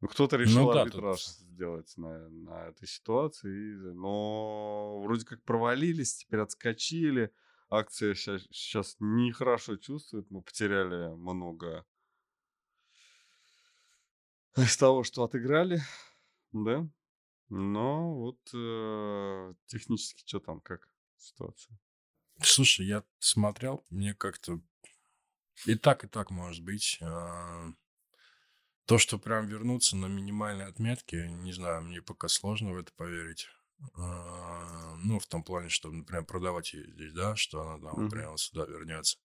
[SPEAKER 1] Ну, кто-то решил ну, да, арбитраж тут... сделать на, на этой ситуации, но вроде как провалились, теперь отскочили акция сейчас, нехорошо чувствует. Мы потеряли много из того, что отыграли, да. Но вот э, технически что там, как ситуация?
[SPEAKER 2] Слушай, я смотрел, мне как-то и так, и так может быть. А, то, что прям вернуться на минимальные отметки, не знаю, мне пока сложно в это поверить. А, ну, в том плане, что, например, продавать ее здесь, да, что она там прямо сюда вернется.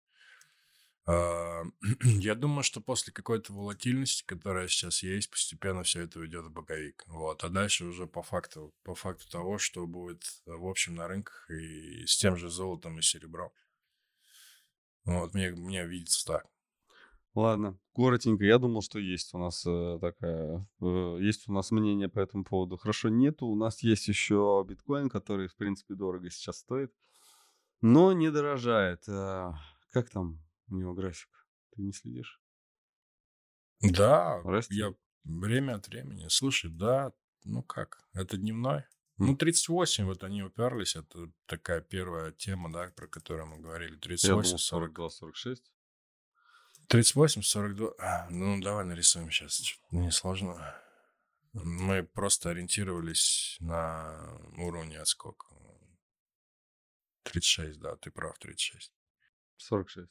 [SPEAKER 2] А, [clears throat] я думаю, что после какой-то волатильности, которая сейчас есть, постепенно все это уйдет в боковик. Вот. А дальше уже по факту, по факту того, что будет в общем на рынках и с тем же золотом и серебром. Вот, мне, мне видится так.
[SPEAKER 1] Ладно, коротенько. Я думал, что есть у нас э, такая, э, есть у нас мнение по этому поводу. Хорошо, нету. У нас есть еще биткоин, который, в принципе, дорого сейчас стоит, но не дорожает. А, как там у него график? Ты не следишь?
[SPEAKER 2] Да, Растет? я время от времени. Слушай, да, ну как, это дневной. Ну, 38, вот они уперлись, это такая первая тема, да, про которую мы говорили. 38, Я думал,
[SPEAKER 1] 42, 46.
[SPEAKER 2] 38, 42. А, ну, давай нарисуем сейчас. Несложно. Мы просто ориентировались на уровне отскока. 36, да, ты прав, 36.
[SPEAKER 1] 46.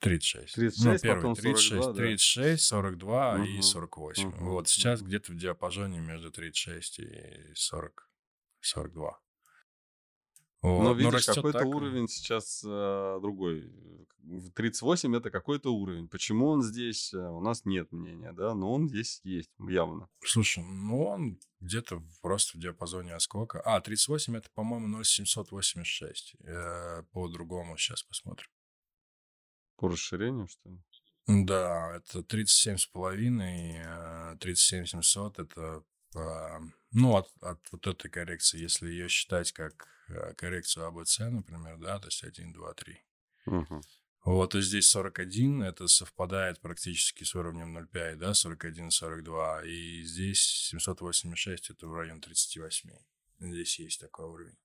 [SPEAKER 2] 36.
[SPEAKER 1] 36, ну, первый, потом
[SPEAKER 2] 36, 42, 36, 42 угу. и 48. Угу. Вот сейчас угу. где-то в диапазоне между 36 и 40, 42.
[SPEAKER 1] Вот. Но видишь, какой-то так... уровень сейчас э, другой. 38 это какой-то уровень. Почему он здесь? Э, у нас нет мнения, да, но он здесь есть, явно.
[SPEAKER 2] Слушай, ну он где-то просто в диапазоне отскока. А, 38 это, по-моему, 0,786. Э, по-другому сейчас посмотрим.
[SPEAKER 1] По расширению, что ли?
[SPEAKER 2] Да, это 37,5, 37 700 это ну, от, от вот этой коррекции, если ее считать как Э, коррекцию АБЦ, например, да, то есть 1, 2, 3. Угу. Вот, и здесь 41, это совпадает практически с уровнем 0,5, да, 41, 42, и здесь 786, это в районе 38. Здесь есть такой уровень.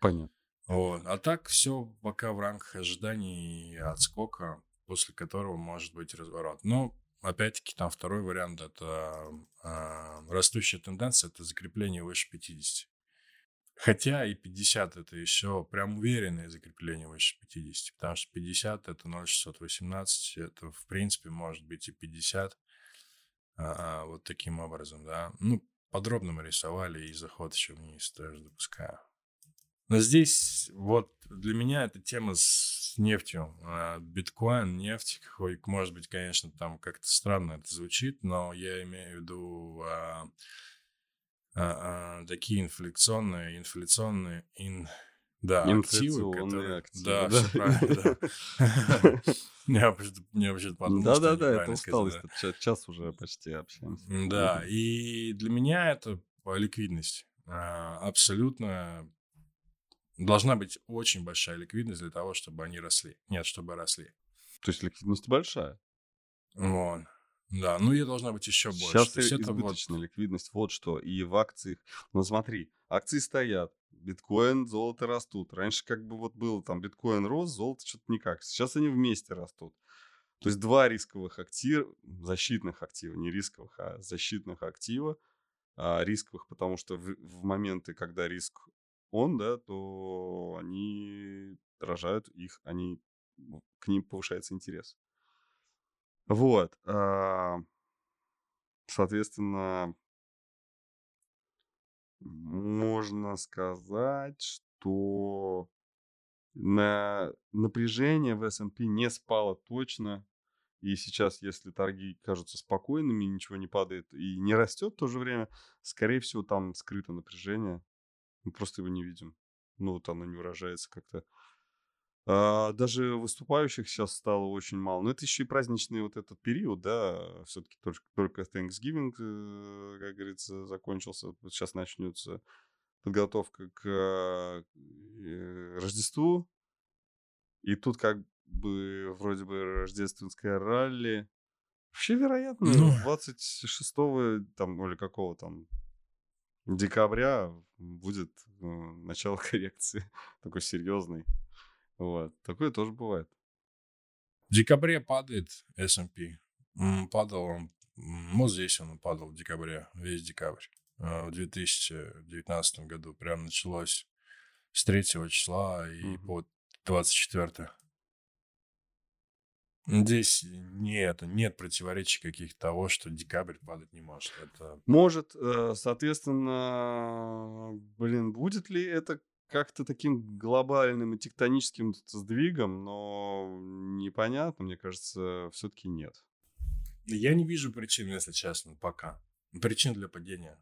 [SPEAKER 1] Понятно.
[SPEAKER 2] Вот. А так все пока в рамках ожиданий и отскока, после которого может быть разворот. Но, опять-таки, там второй вариант – это э, растущая тенденция, это закрепление выше 50. Хотя и 50 это еще прям уверенное закрепление выше 50, потому что 50 это 0,618, это в принципе может быть и 50. А, а, вот таким образом, да. Ну, подробно мы рисовали и заход еще вниз тоже допускаю. Но здесь вот для меня эта тема с нефтью. А, биткоин, нефть, хоть, может быть, конечно, там как-то странно это звучит, но я имею в виду а, а, а, такие инфляционные, инфляционные, ин, да, активы, которые... активы. Да, да. все правильно, да. [laughs] Мне вообще подумал,
[SPEAKER 1] Да-да-да, это усталость, час уже почти общаемся.
[SPEAKER 2] Да, и для меня это ликвидность. А, абсолютно должна быть очень большая ликвидность для того, чтобы они росли. Нет, чтобы росли.
[SPEAKER 1] То есть ликвидность большая?
[SPEAKER 2] Вот. Да, ну и должна быть еще больше.
[SPEAKER 1] Сейчас избыточная вот... ликвидность, вот что. И в акциях, ну смотри, акции стоят, биткоин, золото растут. Раньше как бы вот было там биткоин рос, золото что-то никак. Сейчас они вместе растут. То есть два рисковых актива, защитных актива, не рисковых, а защитных актива, а рисковых, потому что в, в моменты, когда риск он, да, то они дорожают их, они, к ним повышается интерес. Вот. А, соответственно, можно сказать, что на напряжение в S&P не спало точно. И сейчас, если торги кажутся спокойными, ничего не падает и не растет в то же время, скорее всего, там скрыто напряжение. Мы просто его не видим. Ну, вот оно не выражается как-то. А, даже выступающих сейчас стало очень мало. Но это еще и праздничный вот этот период, да, все-таки только, только Thanksgiving, э, как говорится, закончился. Вот сейчас начнется подготовка к э, Рождеству. И тут как бы вроде бы рождественское ралли. Вообще, вероятно, ну... 26 там, или какого там декабря будет ну, начало [laughs] коррекции такой серьезный. Вот. Такое тоже бывает.
[SPEAKER 2] В декабре падает S&P. Падал он, вот здесь он падал в декабре, весь декабрь. А, в 2019 году прям началось с 3 числа и угу. по 24. Здесь нет, нет противоречий каких-то того, что декабрь падать не может. Это...
[SPEAKER 1] Может, э, соответственно, блин, будет ли это как-то таким глобальным и тектоническим сдвигом, но непонятно, мне кажется, все-таки нет.
[SPEAKER 2] Я не вижу причин, если честно, пока. Причин для падения.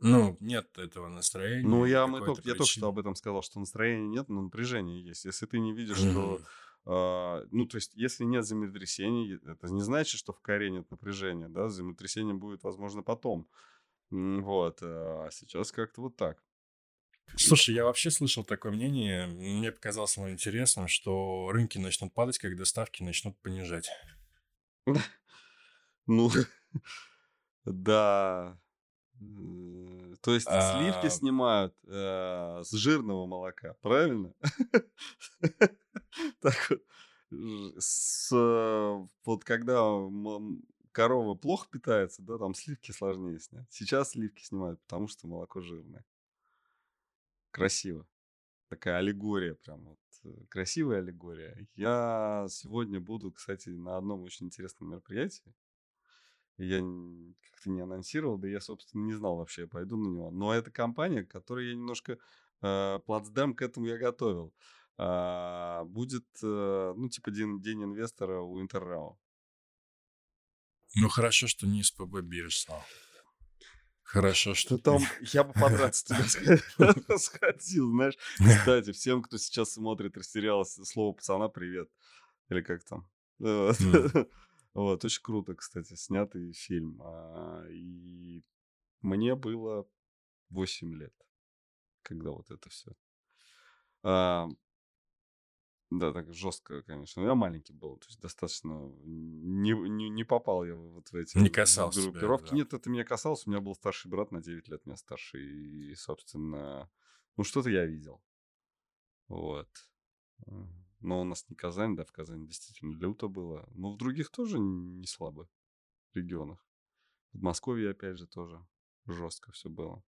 [SPEAKER 2] Ну, нет этого настроения.
[SPEAKER 1] Ну, я, мы только, я только что об этом сказал, что настроения нет, но напряжение есть. Если ты не видишь, что... Uh, ну, то есть, если нет землетрясений, это не значит, что в коре нет напряжения, да, землетрясение будет, возможно, потом. Вот, а сейчас как-то вот так.
[SPEAKER 2] Слушай, я вообще слышал такое мнение, мне показалось оно интересным, что рынки начнут падать, когда ставки начнут понижать. [laughs]
[SPEAKER 1] Ну, [laughs] да. То есть сливки а. снимают э, с жирного молока, правильно? [laughs] [laughs] Так вот, с, вот когда корова плохо питается, да, там сливки сложнее снять. Сейчас сливки снимают, потому что молоко жирное. Красиво. Такая аллегория прям вот. Э, красивая аллегория. Я сегодня буду, кстати, на одном очень интересном мероприятии. Я как-то не анонсировал, да я, собственно, не знал вообще, я пойду на него. Но это компания, которой я немножко э, плацдарм к этому я готовил. Э, будет, э, ну, типа день, день инвестора у Интеррау.
[SPEAKER 2] Ну, хорошо, что не из ПБ бирж Хорошо, что
[SPEAKER 1] там [laughs] я бы подраться тебя [laughs] сходил, знаешь. Кстати, всем, кто сейчас смотрит, растерялся, слово пацана привет. Или как там. [laughs] Вот, очень круто, кстати, снятый фильм. А, и мне было 8 лет, когда вот это все. Да, так жестко, конечно. Я маленький был, то есть достаточно не, не, не попал я вот в эти
[SPEAKER 2] не касался
[SPEAKER 1] группировки. Тебя, да. Нет, это меня касалось. У меня был старший брат на 9 лет меня старше. И, собственно, ну что-то я видел. Вот. Но у нас не Казань, да, в Казани действительно люто было. Но в других тоже не слабо регионах. В Москве, опять же, тоже жестко все было.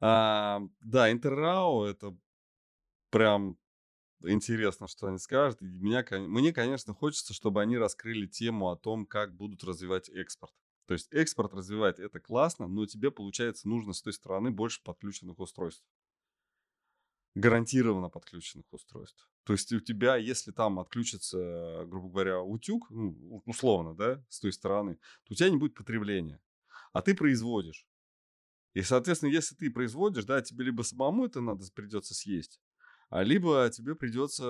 [SPEAKER 1] А, да, Интеррау это прям интересно, что они скажут. Меня, мне, конечно, хочется, чтобы они раскрыли тему о том, как будут развивать экспорт. То есть экспорт развивать это классно, но тебе, получается, нужно с той стороны больше подключенных устройств. Гарантированно подключенных устройств. То есть у тебя, если там отключится, грубо говоря, утюг, ну, условно, да, с той стороны, то у тебя не будет потребления. А ты производишь. И, соответственно, если ты производишь, да, тебе либо самому это надо придется съесть, либо тебе придется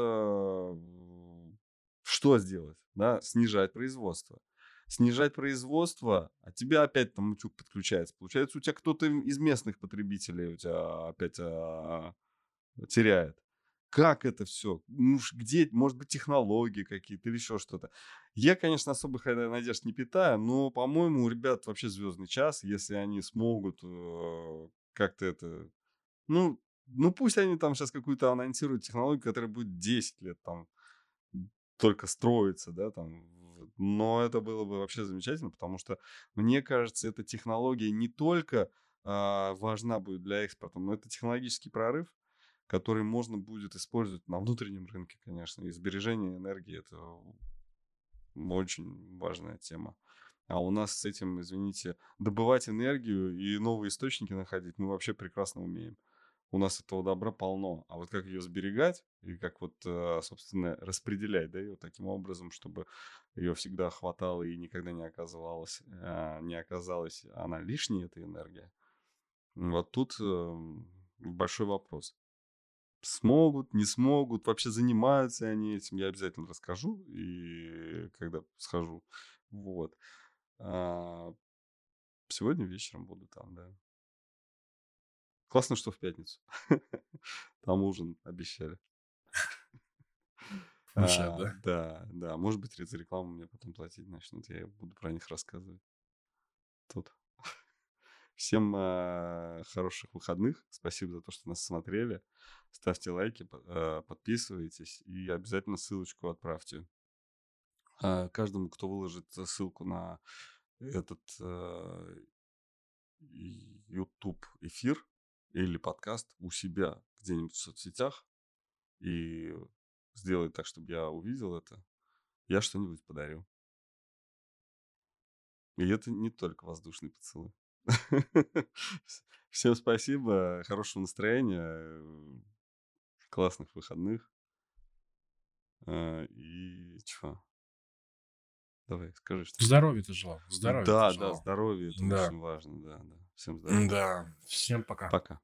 [SPEAKER 1] что сделать? Да? Снижать производство. Снижать производство, а тебя опять там утюг подключается. Получается, у тебя кто-то из местных потребителей у тебя опять а, теряет. Как это все? Ну, где, может быть, технологии какие-то или еще что-то. Я, конечно, особых надежд не питаю, но, по-моему, у ребят вообще звездный час, если они смогут э, как-то это... Ну, ну, пусть они там сейчас какую-то анонсируют технологию, которая будет 10 лет там только строиться, да, там. Но это было бы вообще замечательно, потому что, мне кажется, эта технология не только а, важна будет для экспорта, но это технологический прорыв, который можно будет использовать на внутреннем рынке, конечно. И сбережение энергии – это очень важная тема. А у нас с этим, извините, добывать энергию и новые источники находить мы вообще прекрасно умеем у нас этого добра полно. А вот как ее сберегать и как вот, э, собственно, распределять, да, ее таким образом, чтобы ее всегда хватало и никогда не оказывалось, а, не оказалась она лишней, эта энергия. Вот тут эм, большой вопрос. Смогут, не смогут, вообще занимаются они этим, я обязательно расскажу, и когда схожу. Вот. А, сегодня вечером буду там, да. Классно, что в пятницу. [laughs] Там ужин обещали.
[SPEAKER 2] а, да?
[SPEAKER 1] Да, да. Может быть, за рекламу мне потом платить начнут. Я буду про них рассказывать. Тут. [laughs] Всем э, хороших выходных. Спасибо за то, что нас смотрели. Ставьте лайки, э, подписывайтесь и обязательно ссылочку отправьте. Э, каждому, кто выложит ссылку на этот YouTube эфир, или подкаст у себя где-нибудь в соцсетях и сделает так, чтобы я увидел это, я что-нибудь подарю. И это не только воздушный поцелуй. [laughs] Всем спасибо, хорошего настроения, классных выходных. А, и что? Давай, скажи, что...
[SPEAKER 2] Здоровье ты желал. Здоровье
[SPEAKER 1] Да, да, здоровье. Это да. очень важно. Да, да. Всем здоровья.
[SPEAKER 2] Да. Всем пока.
[SPEAKER 1] Пока.